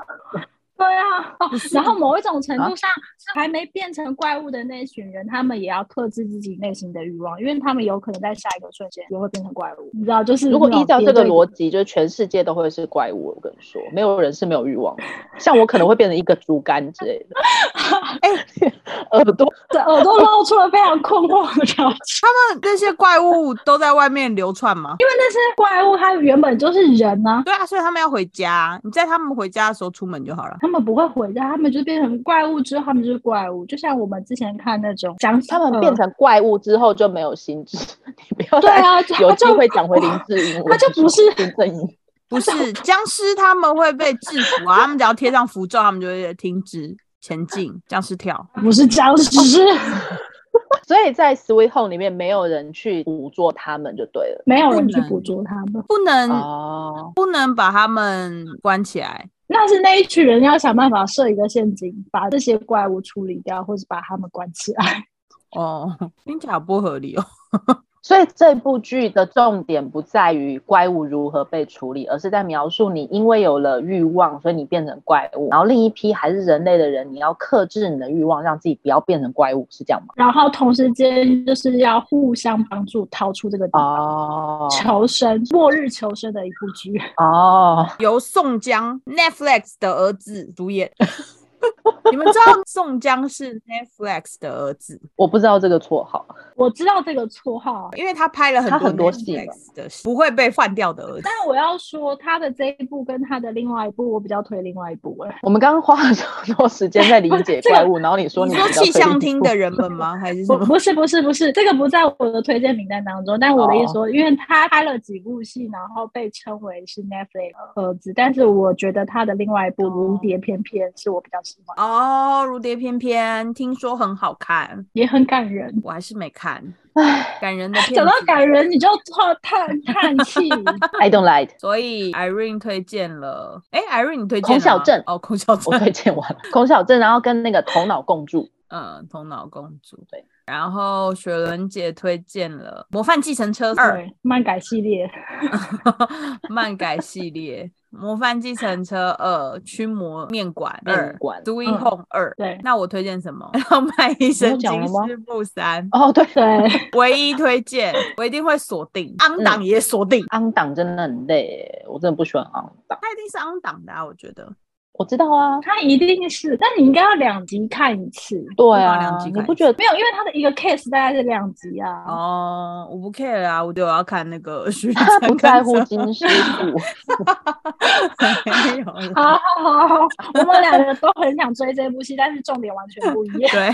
C: 对啊，哦，然后某一种程
B: 啊
C: 度上，是还没变成怪物的那群人，他们也要克制自己内心的欲望，因为他们有可能在下一个瞬间也会变成怪物。你知道，就是
B: 如果依照这个逻辑，就是全世界都会是怪物。我跟你说，没有人是没有欲望的。像我可能会变成一个竹竿之类的。哎，耳朵
C: 的 耳朵露出了非常困惑的表情，
A: 那那些怪物都在外面流窜吗？
C: 因为那些怪物它原本就是人啊、
A: 对啊，所以他们要回家。你在他们回家的时候出门就好了。
C: 他们不会回家，他们就变成怪物之后，他们就是怪物。就像我们之前看那种僵尸，
B: 他们变
C: 呃
B: 成怪物之后就没有心智，你不要
C: 对啊，
B: 有机会讲回林志颖，
C: 他就不是
B: 林正英。
A: 不是僵尸，他们会被制服啊，他们只要贴上符咒，他们就会停止前进。僵尸跳，
C: 不是僵尸，
B: 所以在 Sweet Home 里面没有人去捕捉他们就对了。
C: 没有人去捕捉他们。
A: 不能、
B: 哦，
A: 不能把他们关起来。
C: 那是那一群人要想办法设一个陷阱，把这些怪物处理掉，或是把他们关起来。
A: 哦，听起来不合理哦。
B: 所以这部剧的重点不在于怪物如何被处理，而是在描述你因为有了欲望，所以你变成怪物。然后另一批还是人类的人，你要克制你的欲望，让自己不要变成怪物，是这样吗？
C: 然后同时间就是要互相帮助，逃出这个地方，
B: 哦
C: 求生，末日求生的一部剧。
B: 哦，
A: 由宋江 Netflix 的儿子主演。你们知道宋江是 Netflix 的儿子，
B: 我不知道这个绰号。
C: 我知道这个绰号，
A: 因为他拍了很多
B: 很多戏
A: 的戏，不会被换掉的儿子。
C: 但是我要说，他的这一部跟他的另外一部，我比较推另外一部、哎，
B: 我们刚刚花了这么多时间在理解
C: 这个
B: 怪物，然后你说
A: 你说气象厅的人们吗？还是什么？
C: 不不是不是不是，这个不在我的推荐名单当中。但我的意思说，因为他拍了几部戏，然后被称为是 Netflix 的儿子，但是我觉得他的另外一部《如蝶翩翩》是我比较喜欢，
A: 哦，如蝶翩翩，听说很好看，
C: 也很感人。
A: 我还是没看。
B: 唉
A: 感人的片
C: 讲到，感人，你就叹叹叹气。
B: I don't like，
A: 所以 Irene 推荐了。哎，Irene 你推荐了
B: 孔小镇
A: 哦，孔晓
B: 我，推荐完了。孔小镇，然后跟那个头脑共筑，
A: 嗯，头脑公主。
B: 对，
A: 然后雪伦姐推荐了《模范继承车二》
C: 对，漫改系列，
A: 漫改系列，《模范继承车 二》驱魔面馆二，Do We
C: 嗯
A: Home 二。
C: 对
A: 那我推荐什么？要卖医生金师傅三，
B: 哦，对，
C: 对，
A: 唯一推荐，我一定会锁定，昂
B: 嗯
A: 档也锁定，
B: 昂档真的很累，我真的不喜欢昂档。
A: 他一定是昂档的啊，我觉得。
B: 我知道啊，
C: 他一定是，但你应该要两集看一次。
B: 对
A: 啊两
B: 啊，
A: 集看
B: 你不觉得
C: 没有，因为他的一个 case 大概是两集啊。
A: 哦，我不 care 啊，我就要看那个徐
B: 他不在乎
A: 跟
B: 金师傅？
C: 好好好，我们两个都很想追这部戏，但是重点完全不一样。
A: 对。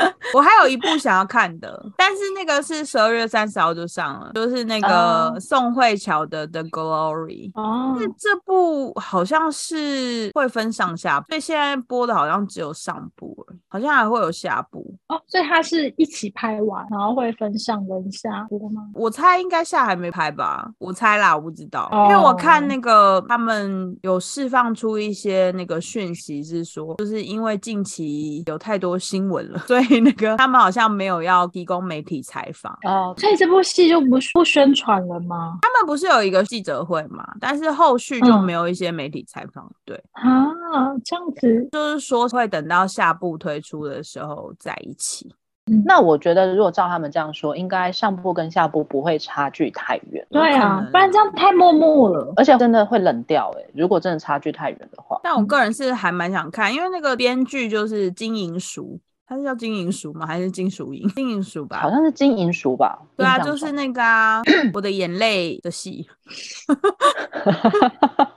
A: 我还有一部想要看的，但是那个是十二月三十号就上了，就是那个
B: 哦
A: 宋慧乔的《The Glory》。
C: 哦，
A: 那这部好像是会分上下，所以现在播的好像只有上部了，好像还会有下部。
C: 哦，所以它是一起拍完，然后会分上跟下播吗？
A: 我猜应该下还没拍吧，我猜啦，我不知道，因为我看
C: 哦
A: 那个他们有释放出一些那个讯息，是说就是因为近期有太多新闻了，所以那个他们好像没有要提供媒体采访。
B: 哦，
C: 所以这部戏就不不宣传了吗？
A: 他们不是有一个记者会嘛，但是后续就
C: 嗯
A: 没有一些媒体采访。对，
C: 啊，这样子，
A: 就是说会等到下部推出的时候在一起。
B: 那我觉得如果照他们这样说，应该上部跟下部不会差距太远，
C: 对啊不然这样太默默了。
B: 而且真的会冷掉哎、如果真的差距太远的话，
A: 但我个人是还蛮想看，因为那个编剧就是金银淑，他是叫金银鼠吗？还是金属银？金银鼠吧
B: 好。像是金银鼠吧？
A: 对啊，就是那个啊，我的眼泪的戏，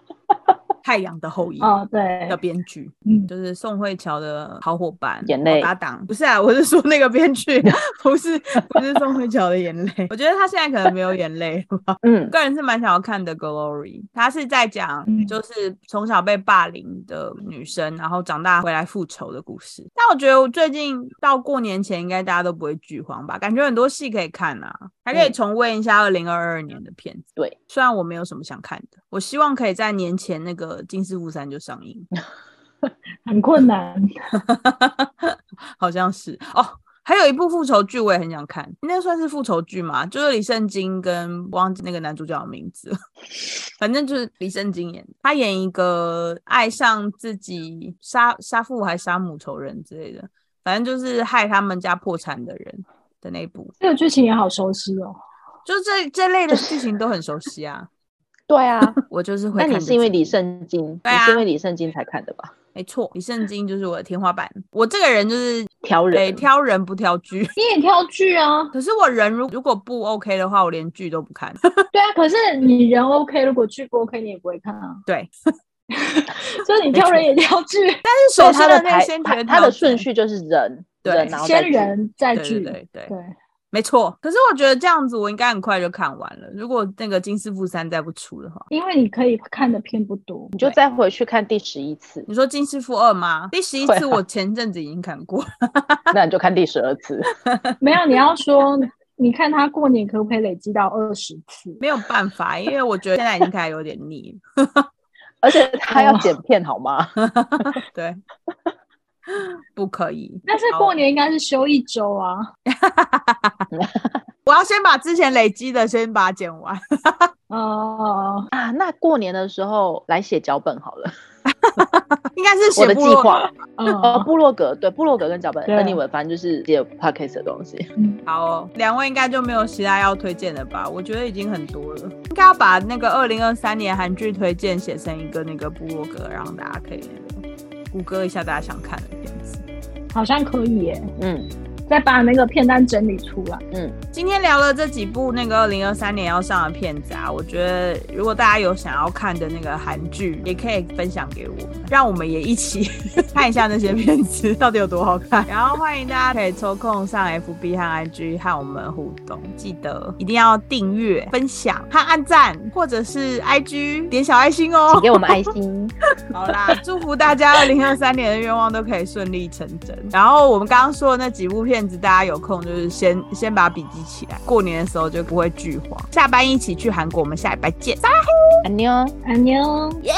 A: 太阳的后裔
C: 哦，对
A: 的，编剧，
C: 嗯，
A: 就是宋慧乔的好伙伴、
B: 眼泪
A: 好搭档。不是啊，我是说那个编剧，不是不是宋慧乔的眼泪。我觉得他现在可能没有眼泪。
B: 嗯，
A: 个人是蛮想要看的《Glory》，他是在讲
C: 嗯
A: 就是从小被霸凌的女生，然后长大回来复仇的故事。但我觉得我最近到过年前，应该大家都不会剧荒吧？感觉很多戏可以看啊，还可以
B: 嗯
A: 重温一下二零二二年的片子。
B: 对，
A: 虽然我没有什么想看的，我希望可以在年前那个《金师傅三》就上映，
C: 很困难。
A: 好像是哦。还有一部复仇剧我也很想看，那算是复仇剧吗？就是李圣经跟忘记那个男主角的名字了，反正就是李圣经演的，他演一个爱上自己杀杀父还杀母仇人之类的，反正就是害他们家破产的人的那一部，
C: 这个剧情也好熟悉哦。
A: 就这这类的剧情都很熟悉啊。
B: 对啊。
A: 我就是会
B: 那。你是因为李？圣经，
A: 对啊
B: 你是因为李圣经才看的吧？
A: 没错，李圣经就是我的天花板。我这个人就是
B: 挑
A: 对
B: 人，
A: 挑人不挑剧。
C: 你也挑剧啊？
A: 可是我人如如果不 OK 的话，我连剧都不看。
C: 对啊，可是你人 OK，如果剧不 OK，你也不会看啊。
A: 对，
C: 所以你挑人也挑剧，
A: 首先
B: 所以他的排
A: 那先决
B: 排他的顺序就是人，
A: 对
C: 先人再
A: 对对
C: 剧。
A: 对对，
C: 对，
A: 没错。可是我觉得这样子，我应该很快就看完了。如果那个金师傅三再不出的话，
C: 因为你可以看的片不多。
B: 你就再回去看第十一次，
A: 你说金师傅二吗？第十一次我前阵子已经看过，
B: 那你就看第十二次。
C: 没有，你要说，你看他过年可不可以累积到二十次？
A: 没有办法，因为我觉得现在已经开始有点腻。
B: 而且他要
C: 哦
B: 剪片好吗？
A: 对，不可以。
C: 但是过年应该是休一周啊。
A: 我要先把之前累积的先把它剪完。
C: 哦，
B: 啊，那过年的时候来写脚本好了。
A: 应该是
B: 我的计划，
C: 嗯，
B: 呃，部落格对，部落格跟脚本
C: 对
B: ，anyway，反正就是写 podcast 的东西。
A: 好哦，两位应该就没有其他要推荐的吧？我觉得已经很多了，应该要把那个二零二三年韩剧推荐写成一个那个部落格，让大家可以那个谷歌一下大家想看的片子。
C: 好像可以耶。
B: 嗯
C: 再把那个片单整理出来。
B: 嗯，
A: 今天聊了这几部那个二零二三年要上的片子啊，我觉得如果大家有想要看的那个韩剧，也可以分享给我们，让我们也一起 看一下那些片子到底有多好看。然后欢迎大家可以抽空上 FB 和 IG 和我们互动，记得一定要订阅、分享和按赞，或者是 IG 点小爱心哦
B: 请。给我们爱心。
A: 好啦，祝福大家二零二三年的愿望都可以顺利成真。然后我们刚刚说的那几部片子，大家有空就是先先把笔记起来，过年的时候就不会剧荒。下班一起去韩国，我们下礼拜见，
B: 安妞。
C: 安妞。
A: 耶！